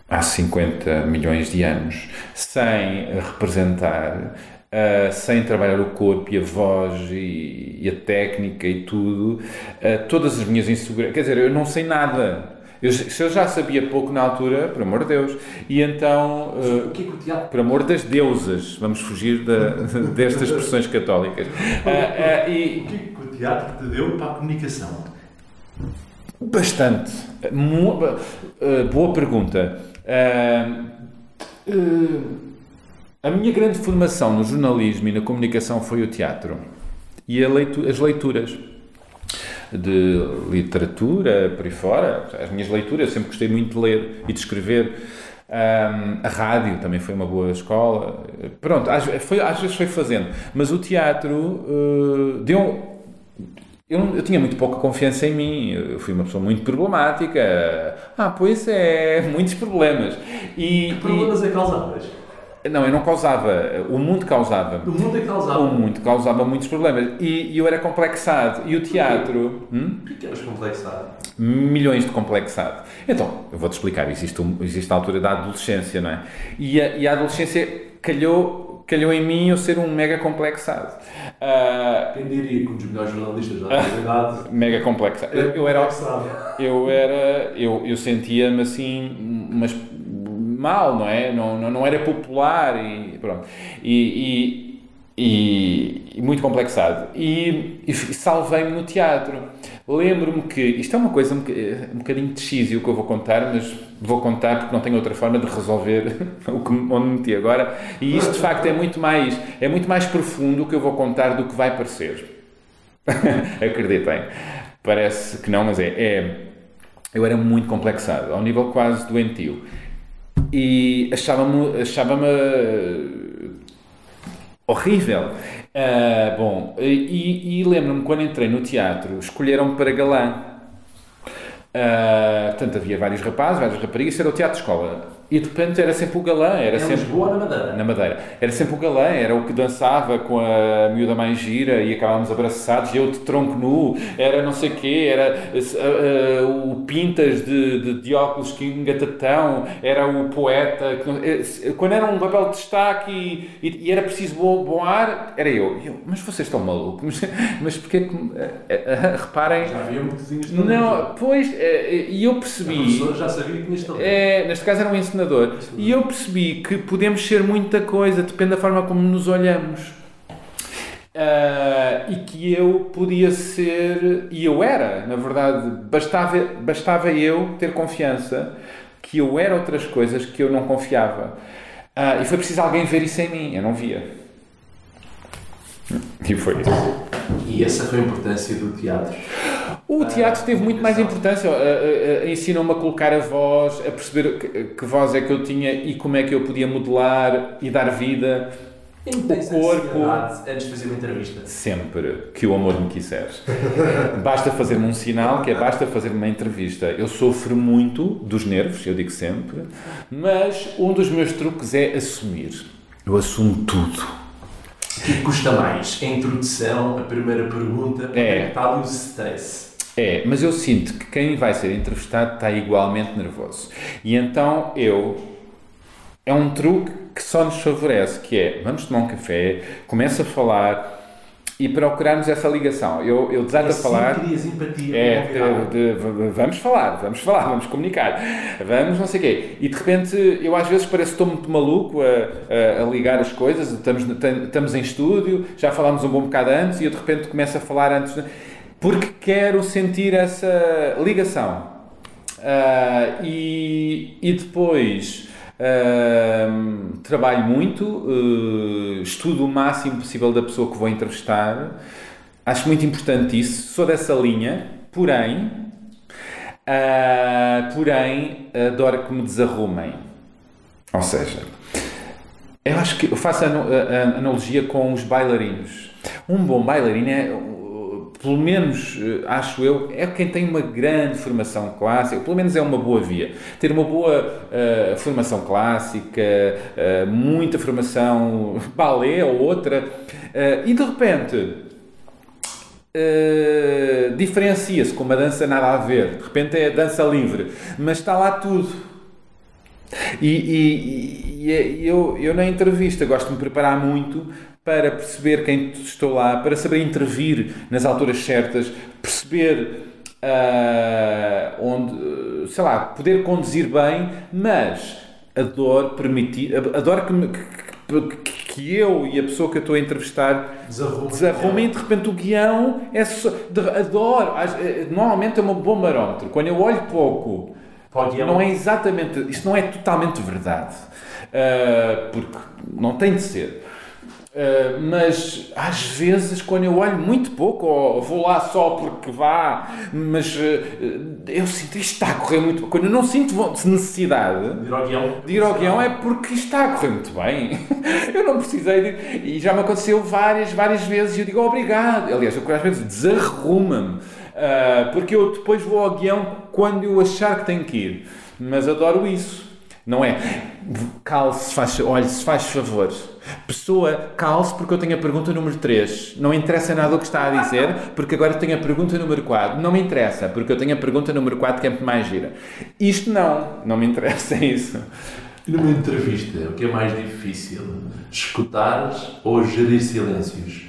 há 50 milhões de anos sem representar, ah, sem trabalhar o corpo e a voz e, e a técnica e tudo, ah, todas as minhas inseguranças. Quer dizer, eu não sei nada. Eu, se eu já sabia pouco na altura, por amor de Deus, e então. O que é que o teatro... por amor das deusas, vamos fugir da, destas expressões católicas. E, O que é que o teatro te deu para a comunicação? Bastante. Boa pergunta. A minha grande formação no jornalismo e na comunicação foi o teatro e a as leituras de literatura por aí fora. As minhas leituras, eu sempre gostei muito de ler e de escrever. Ah, a rádio também foi uma boa escola. Pronto, às, foi, às vezes foi fazendo. Mas o teatro eh, deu. Eu, eu tinha muito pouca confiança em mim, eu fui uma pessoa muito problemática. Ah, pois é, muitos problemas. E, problemas é que causavas? Não, eu não causava, o mundo causava. O mundo é que causava. O mundo causava muitos problemas. E, e eu era complexado. E o teatro, hum? O que é que eras complexado? milhões de complexado. Então, eu vou-te explicar, existe, um- existe a altura da adolescência, não é? E a, e a adolescência calhou, calhou em mim eu ser um mega complexado. Ah, Quem diria que um dos melhores jornalistas da atualidade mega complexado. Eu, eu era complexado. eu era eu, eu sentia-me assim mas mal não é não, não, não era popular e pronto e, e, e- e muito complexado e, e salvei-me no teatro lembro-me que isto é uma coisa um, boca- um bocadinho de xísio o que eu vou contar mas vou contar porque não tenho outra forma de resolver o que onde me meti agora e isto de facto é muito mais é muito mais profundo o que eu vou contar do que vai parecer Acreditem. Parece que não, mas é. é eu era muito complexado, ao nível quase doentio. E achava-me achava horrível. Ah, bom, e, e lembro-me quando entrei no teatro, escolheram-me para galã. Ah, portanto, havia vários rapazes, várias raparigas, era o teatro de escola. E de repente era sempre o galã, era Em sempre. Lisboa na Madeira? Na Madeira. Era sempre o galã, era o que dançava com a miúda mais gira e acabávamos abraçados, e eu de tronco nu, era não sei quê, era eh, eh, o Pintas de, de, de óculos que engatatão, era o poeta. que quando era um papel de destaque e, e- e era preciso bom, bom ar, era eu. Eu, Mas vocês estão malucos? Mas, mas porquê que. eh, reparem. Já havia muitos. Não, pois, e eu A percebi. já sabia que talento. É, neste caso era um ensinador. E eu percebi que podemos ser muita coisa, depende da forma como nos olhamos. Ah, e que eu podia ser, e eu era, na verdade, bastava, bastava eu ter confiança que eu era outras coisas que eu não confiava. Ah, e foi preciso alguém ver isso em mim, eu não via. E foi isso. E essa foi a importância do teatro. O teatro teve muito mais importância. Ensinou-me a colocar a voz, a perceber que, que voz é que eu tinha e como é que eu podia modelar e dar vida. O corpo- Antes de fazer uma entrevista. Sempre que o amor me quiser. basta fazer-me um sinal, que é basta fazer-me uma entrevista. Eu sofro muito dos nervos, eu digo sempre, mas um dos meus truques é assumir. Eu assumo tudo. O que custa mais? A introdução, a primeira pergunta, É. é. está ali o stress. É, mas eu sinto que quem vai ser entrevistado está igualmente nervoso. E então eu. É um truque que só nos favorece, que é vamos tomar um café, começa a falar e procurarmos essa ligação. Eu, eu desato a assim falar. É, com o convidado. de- de- v- vamos falar, vamos falar, vamos comunicar, vamos não sei o quê. E de repente, eu às vezes pareço que estou muito maluco a, a- a ligar as coisas, estamos, estamos em estúdio, já falámos um bom bocado antes e eu de repente começo a falar antes, de- porque quero sentir essa ligação. Ah, e, e depois ahm, trabalho muito, eh, estudo o máximo possível da pessoa que vou entrevistar. Acho muito importante isso, sou dessa linha, porém, porém, adoro que me desarrumem. Ou seja, eu acho que eu faço a, a- a analogia com os bailarinos. Um bom bailarino é, uh, pelo menos, uh, acho eu, é quem tem uma grande formação clássica, pelo menos é uma boa via. Ter uma boa uh, formação clássica, uh, muita formação balé ou outra, uh, e de repente diferencia-se com uma dança nada a ver, de repente é dança livre, mas está lá tudo. E- e- e eu, eu na entrevista gosto de me preparar muito para perceber quem estou lá, para saber intervir nas alturas certas, perceber ah, onde, sei lá, poder conduzir bem, mas adoro permitir, adoro que, me- que, que- que eu e a pessoa que eu estou a entrevistar desarrumem e de repente o guião é só, de- normalmente é um bom barómetro, quando eu olho pouco guião. não é exatamente, isto não é totalmente verdade, Ah, porque não tem de ser. Ah, mas às vezes, quando eu olho muito pouco, ou vou lá só porque vá, mas ah, eu sinto isto está a correr muito Quando eu não sinto necessidade De ir ao guião. de ir ao guião, é porque isto está a correr muito bem. eu não precisei de. E já me aconteceu várias, várias vezes e eu digo obrigado. Aliás, eu às vezes desarruma-me. ah, porque eu depois vou ao guião quando eu achar que tenho que ir. Mas adoro isso. Não é? Calce, faz, olhe, se faz favor. Pessoa, calce porque eu tenho a pergunta número 3. Não interessa nada o que está a dizer, porque agora tenho a pergunta número 4. Não me interessa, porque eu tenho a pergunta número 4 que é muito mais gira. Isto não, não me interessa isso. E numa entrevista, o que é mais difícil? Escutares ou gerir silêncios?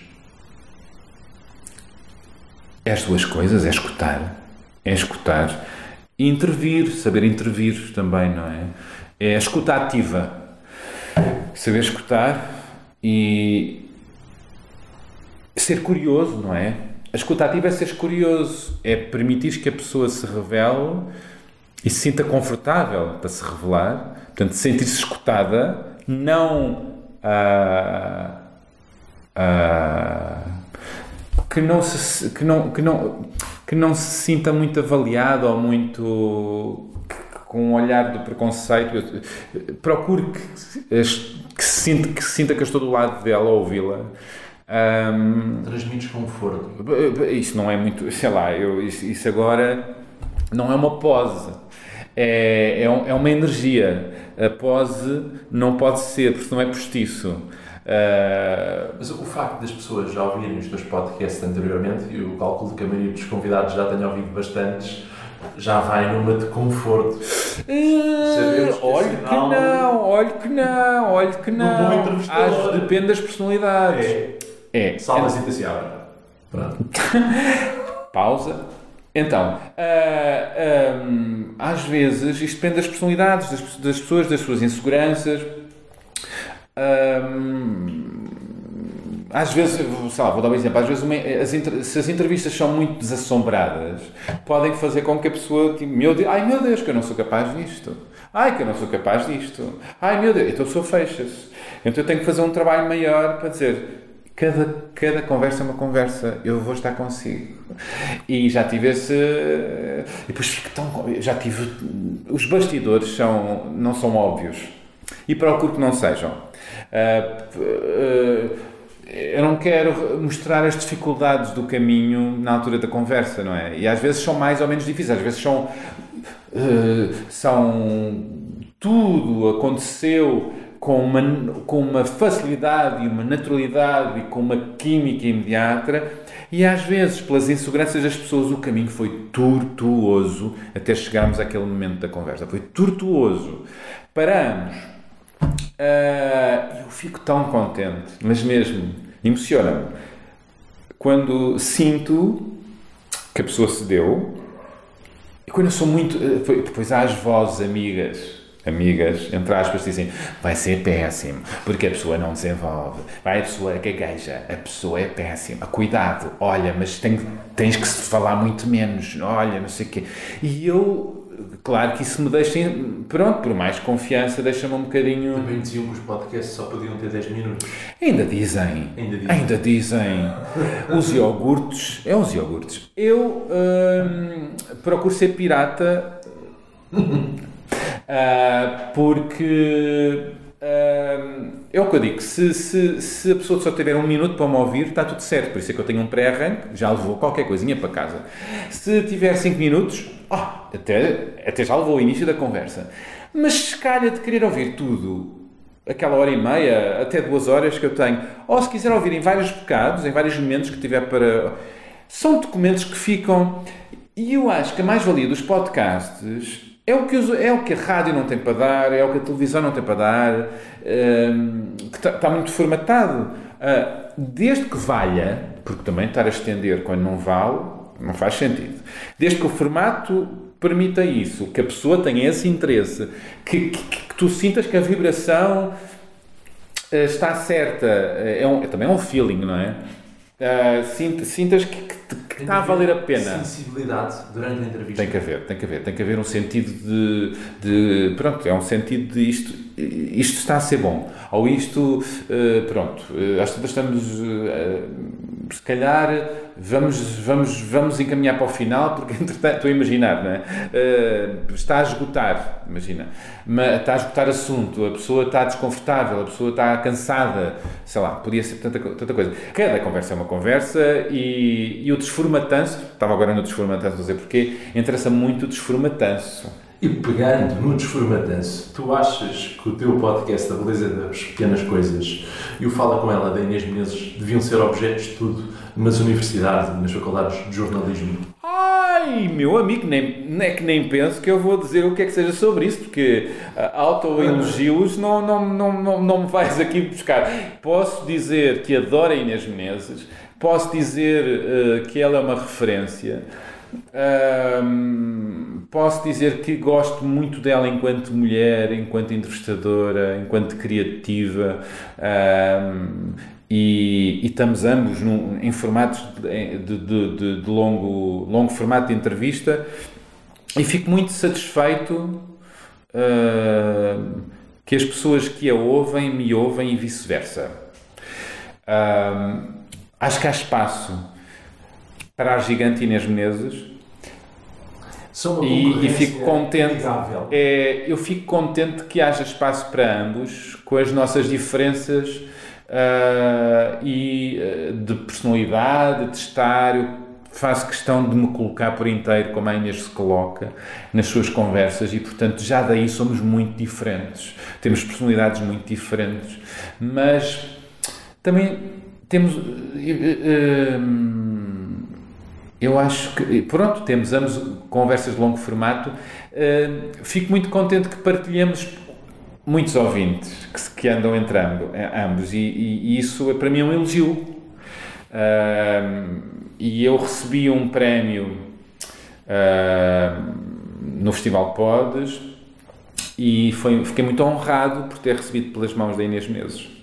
É as duas coisas, é escutar. É escutar. E intervir, saber intervir também, não é? É a escuta ativa. Saber escutar e ser curioso, não é? A escuta ativa é ser curioso, é permitir que a pessoa se revele e se sinta confortável para se revelar, portanto, sentir-se escutada, não ah, ah, que não se que não que não que não se sinta muito avaliado ou muito com um olhar de preconceito procure que, que, se sinta, que sinta que eu estou do lado dela a ouvi-la Ahm, Transmites conforto. isso não é muito, sei lá, eu, isso, isso agora não é uma pose, é, é, um- é uma energia. A pose não pode ser, porque não é postiço. Ah, Mas o facto das pessoas já ouvirem os teus podcasts anteriormente, e eu calculo que a maioria dos convidados já tenha ouvido bastantes, já vai numa de conforto. Que olha esse que não, olha que não, olha que Um não. entrevistador. Às- depende das personalidades. É. É. Salva a cita se abre. Pronto. Pausa. Então, ah, hum, às vezes isto depende das personalidades, das, das pessoas, das suas inseguranças. Hum, às vezes, sei lá, vou dar um exemplo, às vezes uma- as se as entrevistas são muito desassombradas, podem fazer com que a pessoa, tipo, meu Deus, ai meu Deus, que eu não sou capaz disto. Ai, que eu não sou capaz disto. Ai meu Deus, então a pessoa fecha-se. Então eu tenho que fazer um trabalho maior para dizer, Cada, cada conversa é uma conversa, eu vou estar consigo. E já tive esse. E depois fico tão. Já tive. Os bastidores são, não são óbvios. E procuro que não sejam. Uh, uh, eu não quero mostrar as dificuldades do caminho na altura da conversa, não é? E às vezes são mais ou menos difíceis, às vezes são. Uh, são. Tudo aconteceu com uma, com uma facilidade e uma naturalidade e com uma química imediata e às vezes, pelas inseguranças das pessoas, o caminho foi tortuoso até chegarmos àquele momento da conversa. Foi tortuoso. Paramos. Uh, eu fico tão contente, mas mesmo, emociona-me, quando sinto que a pessoa se deu e quando eu sou muito. Ah, depois há as vozes amigas amigas, entre aspas, dizem vai ser péssimo, porque a pessoa não desenvolve, vai a pessoa gagueja, a pessoa é péssima, cuidado, olha, mas tem, tens que falar muito menos, olha, não sei o quê. E eu, claro que isso me deixa, pronto, por mais confiança, deixa-me um bocadinho... Também diziam que os podcasts só podiam ter 10 minutos. Ainda dizem. Ainda dizem. Ainda dizem. os iogurtes, é os iogurtes. Eu hum, procuro ser pirata Uh, porque uh, é o que eu digo, se, se, se a pessoa só tiver um minuto para me ouvir, está tudo certo. Por isso é que eu tenho um pré-arranque, já levou qualquer coisinha para casa. Se tiver 5 minutos, oh, até, até já levou o início da conversa. Mas se calhar de querer ouvir tudo, aquela hora e meia, até duas horas que eu tenho, ou se quiser ouvir em vários bocados, em vários momentos que tiver para. São documentos que ficam. E eu acho que a mais-valia dos podcasts é o, que é o que a rádio não tem para dar, é o que a televisão não tem para dar, ehm, que está, está muito formatado. Uh, desde que valha, porque também estar a estender quando não vale, não faz sentido. Desde que o formato permita isso, que a pessoa tenha esse interesse, que, que, que tu sintas que a vibração uh, está certa, é, um, é também um feeling, não é? Uh, sintas que, que que está a valer a pena. Sensibilidade durante a entrevista. Tem que haver, tem que haver, tem que haver um sentido de, de pronto, é um sentido de isto, isto está a ser bom, ou isto, uh, pronto, uh, às vezes estamos, uh, se calhar, vamos, vamos, vamos encaminhar para o final, porque entretanto, estou a imaginar, não é? Uh, está a esgotar, imagina, mas está a esgotar assunto, a pessoa está desconfortável, a pessoa está cansada, sei lá, podia ser tanta, tanta coisa. Cada conversa é uma conversa e, e o desformatanço, estava agora no desformatanço, não sei porquê, interessa muito o desformatanço. E pegando no desformatanço, tu achas que o teu podcast, A Beleza das Pequenas Coisas, e o Fala Com Ela da Inês Menezes, deviam ser objetos de estudo nas universidades, nas faculdades de jornalismo? Ai, meu amigo, nem, é que nem penso que eu vou dizer o que é que seja sobre isso, porque uh, autoelogios não, não, não, não, não me vais aqui buscar. Posso dizer que adoro a Inês Menezes, posso dizer uh, que ela é uma referência, uh, posso dizer que gosto muito dela enquanto mulher, enquanto entrevistadora, enquanto criativa. E, e, estamos ambos num, em formatos de, de, de, de, longo, longo formato de entrevista e fico muito satisfeito uh, que as pessoas que a ouvem me ouvem e vice-versa. Uh, acho que há espaço para a gigante Inês Menezes e, e, fico contente é, eu fico contente que haja espaço para ambos com as nossas diferenças uh, e uh, de personalidade, de estar. Eu faço questão de me colocar por inteiro como a Inês se coloca nas suas conversas e, portanto, já daí somos muito diferentes. Temos personalidades muito diferentes, mas também temos. Uh, eu acho que, pronto, temos ambos conversas de longo formato. fico muito contente que partilhemos muitos ouvintes que, andam entre ambos, e, e, isso é para mim é um elogio. E eu recebi um prémio no Festival Podes e foi, fiquei muito honrado por ter recebido pelas mãos da Inês Meses.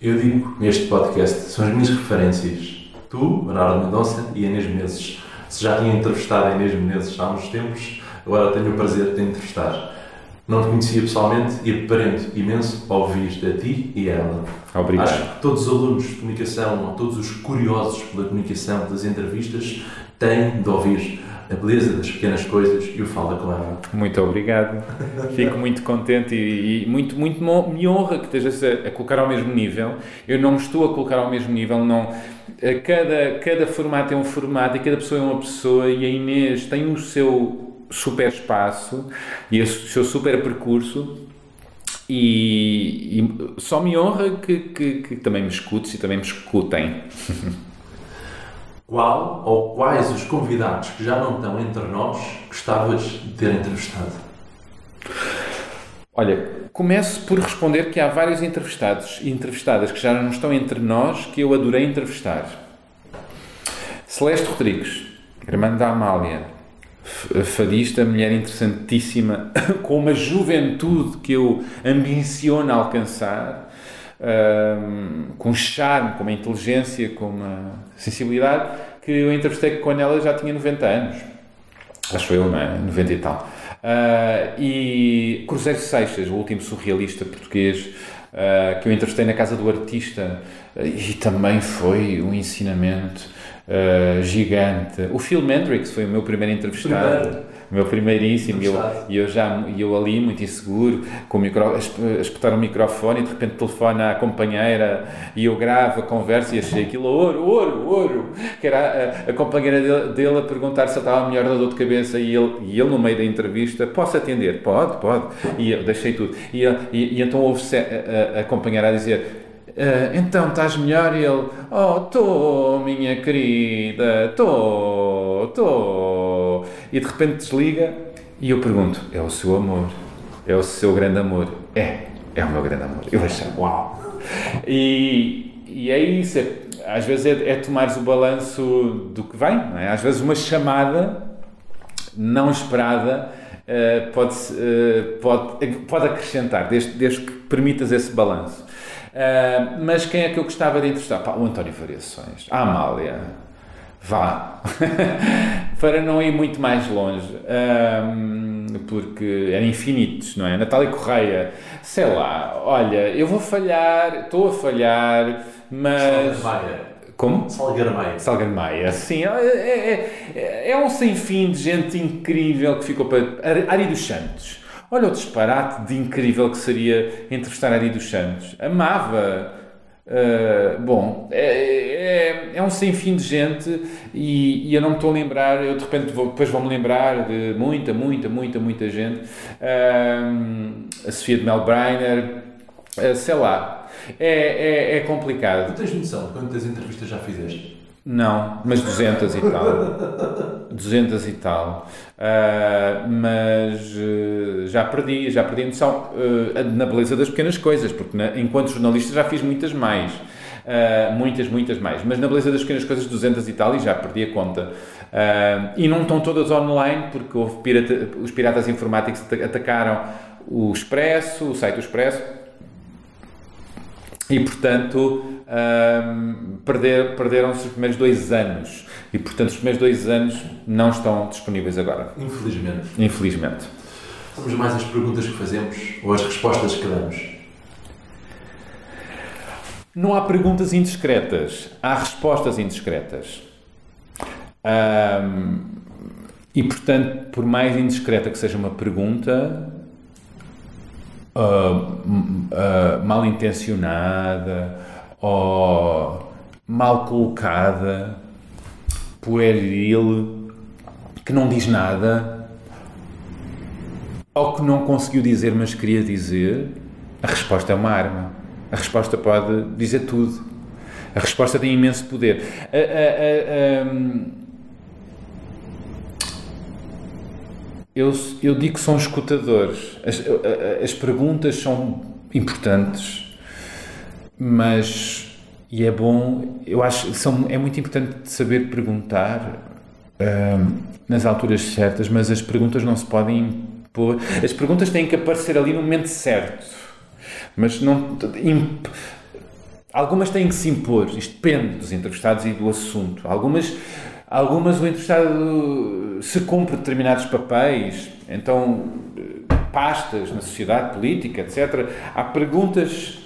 Eu digo neste podcast, são as minhas referências. Tu, Bernardo Mendonça e Inês Menezes. Se já tinha entrevistado a Inês Menezes há uns tempos, agora tenho o prazer de te entrevistar Não te conhecia pessoalmente e aprendo imenso a ouvir a ti e a ela. Obrigado. Acho que todos os alunos de comunicação, todos os curiosos pela comunicação das entrevistas, têm de ouvir a beleza das pequenas coisas e o Fala com ela. Muito obrigado. Fico muito contente e, e muito, muito me honra que estejas a, a colocar ao mesmo nível. Eu não me estou a colocar ao mesmo nível, não. Cada, cada formato é um formato e cada pessoa é uma pessoa e a Inês tem o seu super espaço e o seu super percurso e, e só me honra que, que, que também me escutes e também me escutem. Qual ou quais os convidados que já não estão entre nós gostavas de ter entrevistado? Olha, começo por responder que há vários entrevistados e entrevistadas que já não estão entre nós que eu adorei entrevistar. Celeste Rodrigues, irmã da Amália, fadista, mulher interessantíssima, com uma juventude que eu ambiciono alcançar, ahm, com charme, com uma inteligência, com uma sensibilidade, que eu entrevistei quando ela já tinha 90 anos. Acho eu, não é? 90 e tal. Ah, e Cruzeiro Seixas, o último surrealista português, ah, que eu entrevistei na casa do artista, ah, e também foi um ensinamento ah, gigante. O Phil Mendrix foi o meu primeiro entrevistado. Primeiro. O meu primeiríssimo, e eu, e eu já e eu ali, muito inseguro, com o micro, a esp- a espetar o microfone e de repente telefona à companheira e eu gravo a conversa e achei aquilo ouro, ouro, ouro. Que era a, a companheira dele, dele a perguntar se ele estava melhor da dor de cabeça e ele, e ele no meio da entrevista, posso atender? Pode, pode. E eu deixei tudo. E, e, e então houve a, a, a companheira a dizer. "Ah, então estás melhor? E ele, oh, estou, minha querida, estou, estou. E de repente desliga e eu pergunto: é o seu amor? É o seu grande amor? É, é o meu grande amor. Eu achei, uau! E, e é isso, é- às vezes é, é tomares o balanço do que vem, não é? Às vezes uma chamada não esperada eh, pode, eh, pode, pode acrescentar, desde, desde que permitas esse balanço. Eh, mas quem é que eu gostava de entrevistar? Pá, o António Variações, a Amália, vá, para não ir muito mais longe, ehm, porque eram infinitos, não é? Natália Correia, sei lá, olha, eu vou falhar, estou a falhar, mas... Maia. Como? Salgueiro Maia. Salgueiro Maia, sim, é, é, é, é um sem fim de gente incrível que ficou para. Ari dos Santos. Olha o disparate de incrível que seria entrevistar Ari dos Santos. Amava. Uh, bom, é, é, é um sem fim de gente e, e eu não me estou a lembrar, eu de repente vou, depois vou-me lembrar de muita, muita, muita, muita gente. Um, a Sofia de Melbreiner, uh, sei lá, é, é, é complicado. Tu tens noção de quantas entrevistas já fizeste? Não, mas 200 e tal. 200 e tal. Ah, mas ah, já perdi, já perdi a noção ah, na beleza das pequenas coisas, porque na- enquanto jornalista já fiz muitas mais. Muitas, muitas mais. Mas na beleza das pequenas coisas, 200 e tal, e já perdi a conta. E não estão todas online, porque houve pirata- os piratas informáticos ata- atacaram o Expresso, o site do Expresso, e portanto hum, perder, perderam-se os primeiros dois anos. E portanto os primeiros dois anos não estão disponíveis agora. Infelizmente. infelizmente. Somos mais as perguntas que fazemos ou as respostas que damos? não há perguntas indiscretas. Há respostas indiscretas. Hum, e portanto por mais indiscreta que seja uma pergunta m- ah, mal intencionada ou mal colocada, pueril, que não diz nada, ou que não conseguiu dizer, mas queria dizer, a resposta é uma arma. A resposta pode dizer tudo. A resposta tem imenso poder. A- a- a- eu, eu digo que são escutadores. As, as perguntas são importantes, mas e é bom, eu acho são, é muito importante saber perguntar hum, nas alturas certas, mas as perguntas não se podem impor. As perguntas têm que aparecer ali no momento certo, mas não. imp- Algumas têm que se impor, isto depende dos entrevistados e do assunto. Algumas, algumas o entrevistado se cumpre determinados papéis, então pastas na sociedade política, etc. Há perguntas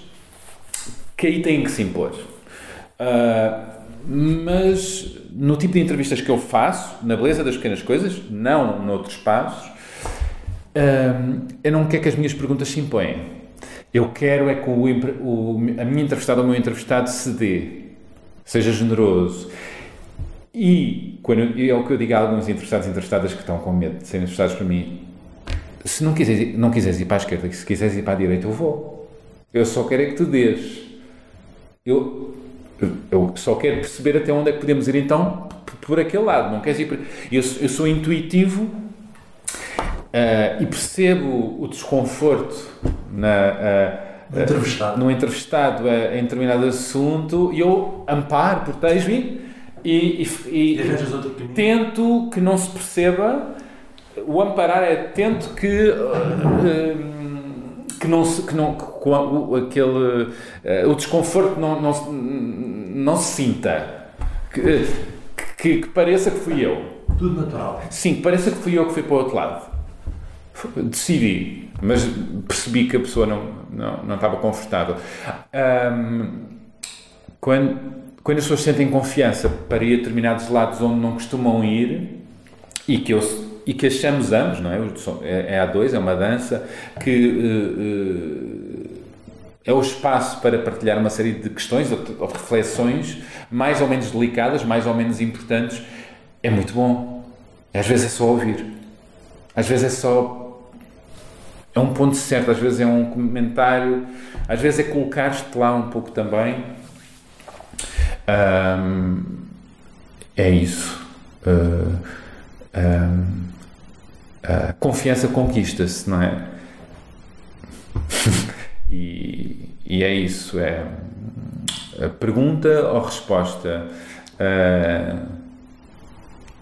que aí têm que se impor. Uh, mas no tipo de entrevistas que eu faço, na beleza das pequenas coisas, não noutros espaços, uh, eu não quero que as minhas perguntas se impõem. Eu quero é que o, o, a minha entrevistada ou o meu entrevistado se dê, seja generoso. E quando, é o que eu digo a alguns entrevistados e entrevistadas que estão com medo de serem entrevistados por mim: se não quiseres, não quiseres ir para a esquerda, se quiseres ir para a direita, eu vou. Eu só quero é que te dês. Eu, eu só quero perceber até onde é que podemos ir então por aquele lado. Não queres ir por... eu, eu sou intuitivo uh, e percebo o desconforto na, uh, no entrevistado, no entrevistado uh, em determinado assunto e eu amparo, protejo e, e, e, e tento que não se perceba. O amparar é tento que. Que não se, que não, que, o, aquele, uh, o desconforto não, não, não se sinta. Que, que, que, pareça que fui eu. Tudo natural. Sim, que pareça que fui eu que fui para o outro lado. Decidi, mas percebi que a pessoa não, não, não estava confortável. Um, quando, quando as pessoas sentem confiança para ir a determinados lados onde não costumam ir e que eu e que achamos ambos, não é? É, é a dois, é uma dança que uh, uh, é o espaço para partilhar uma série de questões ou de, reflexões mais ou menos delicadas, mais ou menos importantes. É muito bom. Às vezes é só ouvir. Às vezes é só. É um ponto certo, às vezes é um comentário, às vezes é colocar-te lá um pouco também. Um, é isso. Uh, um, a confiança conquista-se, não é? e, e, é isso, é pergunta ou resposta. Uh,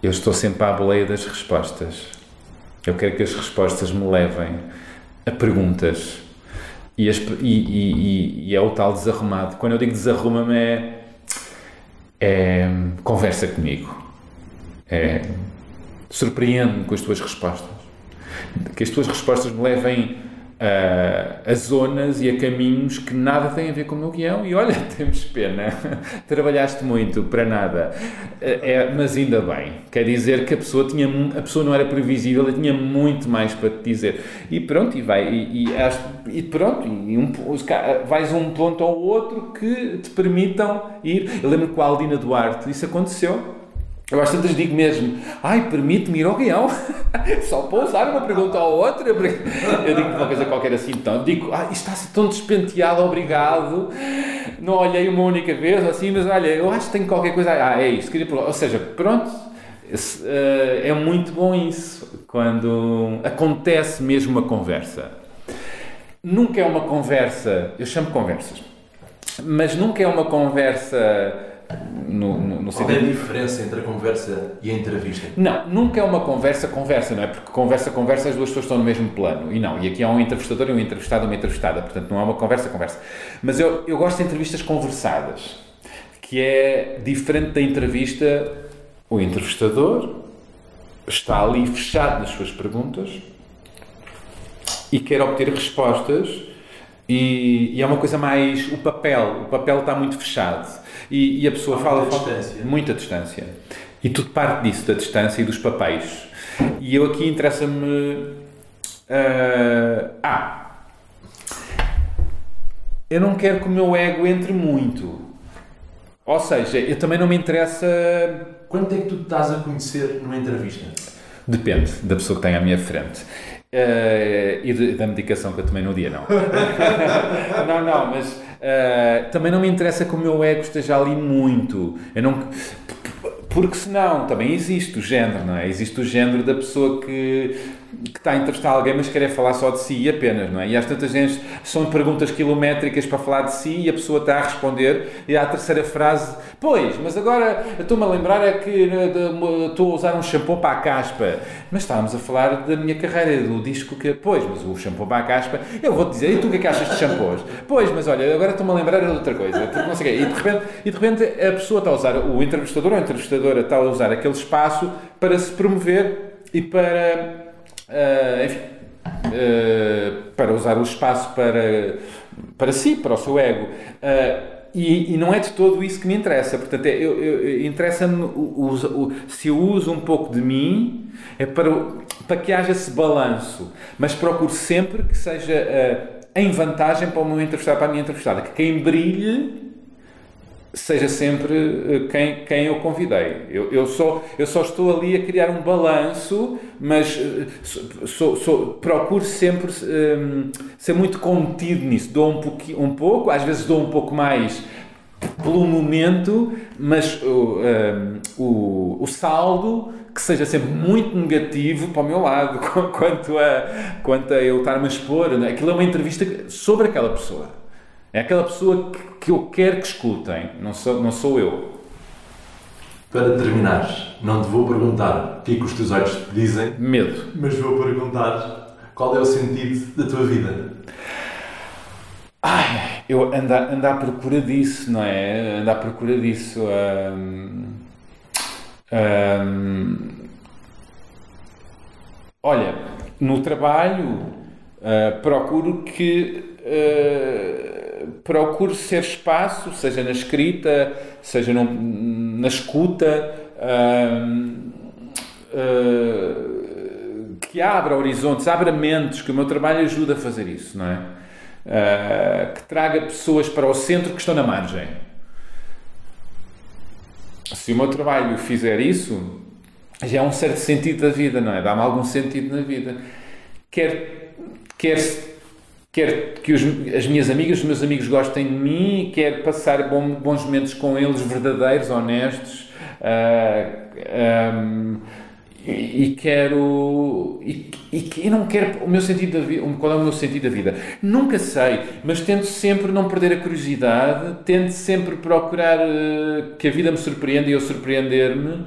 eu estou sempre à boleia das respostas. Eu quero que as respostas me levem a perguntas. E, as, e, e é o tal desarrumado. Quando eu digo desarruma-me é, é conversa comigo. É Surpreende-me com as tuas respostas. Que as tuas respostas me levem a, a, zonas e a caminhos que nada têm a ver com o meu guião. E olha, temos pena, trabalhaste muito para nada. É, mas ainda bem, quer dizer que a pessoa, tinha, a pessoa não era previsível e tinha muito mais para te dizer. E pronto, e vai, e, e, e pronto, e um, vais um ponto ao outro que te permitam ir. Eu lembro com a Aldina Duarte, isso aconteceu eu às tantas digo mesmo, ai, permite-me ir ao guião, só pousar uma pergunta ou outra. Eu digo uma coisa qualquer assim, então, digo, ai, isto está tão despenteado, obrigado. Não olhei uma única vez, assim, mas olha, eu acho que tenho qualquer coisa. Ah, é isto, queria Ou seja, pronto, eh, é muito bom isso, quando acontece mesmo uma conversa. Nunca é uma conversa, eu chamo conversas, mas nunca é uma conversa no, no, Qual é a diferença entre a conversa e a entrevista? Não, nunca é uma conversa, conversa, não é? Porque conversa, conversa, as duas pessoas estão no mesmo plano. E não, e aqui há um entrevistador e um entrevistado, uma entrevistada. Portanto, não é uma conversa, conversa. Mas eu, eu gosto de entrevistas conversadas, que é diferente da entrevista. O entrevistador está ali fechado nas suas perguntas e quer obter respostas. E, e é uma coisa mais. O papel, o papel está muito fechado e, e a pessoa Há fala. Muita distância. Muita distância. E tudo parte disso, da distância e dos papéis. E eu aqui interessa-me. Uh, ah! Eu não quero que o meu ego entre muito. Ou seja, eu também não me interessa. Quanto é que tu estás a conhecer numa entrevista? Depende da pessoa que tem à minha frente. Uh, e de, da medicação que eu tomei no dia, não. não, não, mas uh, também não me interessa que o meu ego esteja ali muito. Eu não, porque senão também existe o género, não é? Existe o género da pessoa que que está a entrevistar alguém, mas quer falar só de si apenas, não é? E às tantas vezes são perguntas quilométricas para falar de si e a pessoa está a responder e a terceira frase, pois, mas agora estou-me a lembrar é que eh, estou a usar um shampoo para a caspa, mas estávamos a falar da minha carreira, do disco que, pois, mas o shampoo para a caspa, eu vou-te dizer, e tu o que é que achas de shampoos? Pois, mas olha, agora estou-me a lembrar de outra coisa, porque não sei o quê. E de, repente, e de repente a pessoa está a usar, o entrevistador ou a entrevistadora está a usar aquele espaço para se promover e para Uh, enfim, uh, para usar o espaço para, para si, para o seu ego. Uh, e, e, não é de todo isso que me interessa. Portanto, é, interessa-me se eu uso um pouco de mim é para, para que haja esse balanço, mas procuro sempre que seja em vantagem para o meu entrevistado, para a minha entrevistada, que quem brilhe seja sempre eh, quem, quem eu convidei. Eu, eu, só, eu só estou ali a criar um balanço, mas eh, sou, sou, procuro sempre um, ehm, ser muito contido nisso. Dou um, pouquinho, um pouco, às vezes dou um pouco mais pelo momento, mas um, ehm, o, o saldo que seja sempre muito negativo para o meu lado, quanto a, quanto a eu estar-me a expor. Aquilo é uma entrevista sobre aquela pessoa. É aquela pessoa que, que eu quero que escutem, não sou, não sou eu. Para terminar, não te vou perguntar o que é que os teus olhos te dizem. Medo. Mas vou perguntar qual é o sentido da tua vida. Ai, eu ando, ando à procura disso, não é? Ando à procura disso. Hum, hum, olha, no trabalho uh, procuro que. Uh, procuro ser espaço, seja na escrita, seja no, na escuta, uh, uh, que abra horizontes, abra mentes, que o meu trabalho ajuda a fazer isso, não é? Uh, que traga pessoas para o centro que estão na margem. Se o meu trabalho fizer isso, já é um certo sentido da vida, não é? Dá-me algum sentido na vida. Quer, quer quer que os, as minhas amigas, os meus amigos gostem de mim, quer passar bom, bons momentos com eles, verdadeiros, honestos, uh, um, e, e, quero e, e, e, não quero o meu sentido da vida qual é o meu sentido da vida? Nunca sei mas tento sempre não perder a curiosidade tento sempre procurar uh, que a vida me surpreenda e eu surpreender-me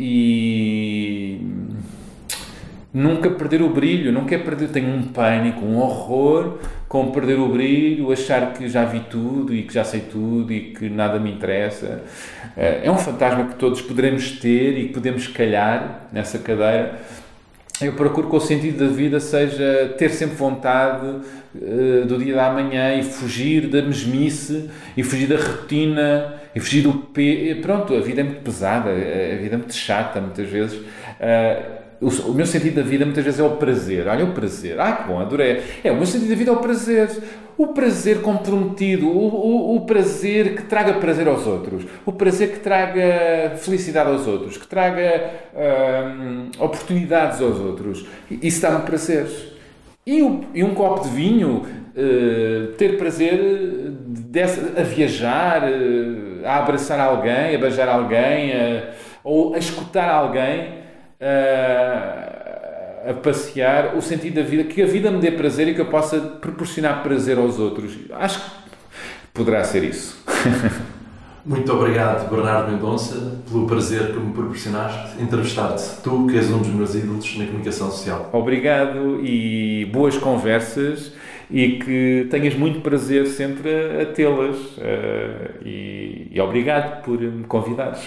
e nunca perder o brilho, não quer perder, tenho um pânico, um horror com perder o brilho, achar que já vi tudo e que já sei tudo e que nada me interessa. Eh, é um fantasma que todos poderemos ter e que podemos calhar nessa cadeira. Eu procuro que o sentido da vida seja ter sempre vontade uh, do dia da manhã e fugir da mesmice e fugir da rotina e fugir do pe... Pronto, a vida é muito pesada, a vida é muito chata muitas vezes. O, o, meu sentido da vida muitas vezes é o prazer. Olha, o prazer. Ah, que bom, adorei. É, o meu sentido da vida é o prazer. O prazer comprometido, o, o, o prazer que traga prazer aos outros, o prazer que traga felicidade aos outros, que traga hum, oportunidades aos outros. Isso dá-me prazer. E, e, um copo de vinho, uh, ter prazer dessa, a viajar, uh, a abraçar alguém, a beijar alguém, ou a escutar alguém a, a passear, o sentido da vida, que a vida me dê prazer e que eu possa proporcionar prazer aos outros. Acho que poderá ser isso. Muito obrigado, Bernardo Mendonça, pelo prazer que me proporcionaste entrevistar-te. Tu, que és um dos meus ídolos na comunicação social. Obrigado e boas conversas e que tenhas muito prazer sempre a, tê-las. Uh, e, e obrigado por me convidares.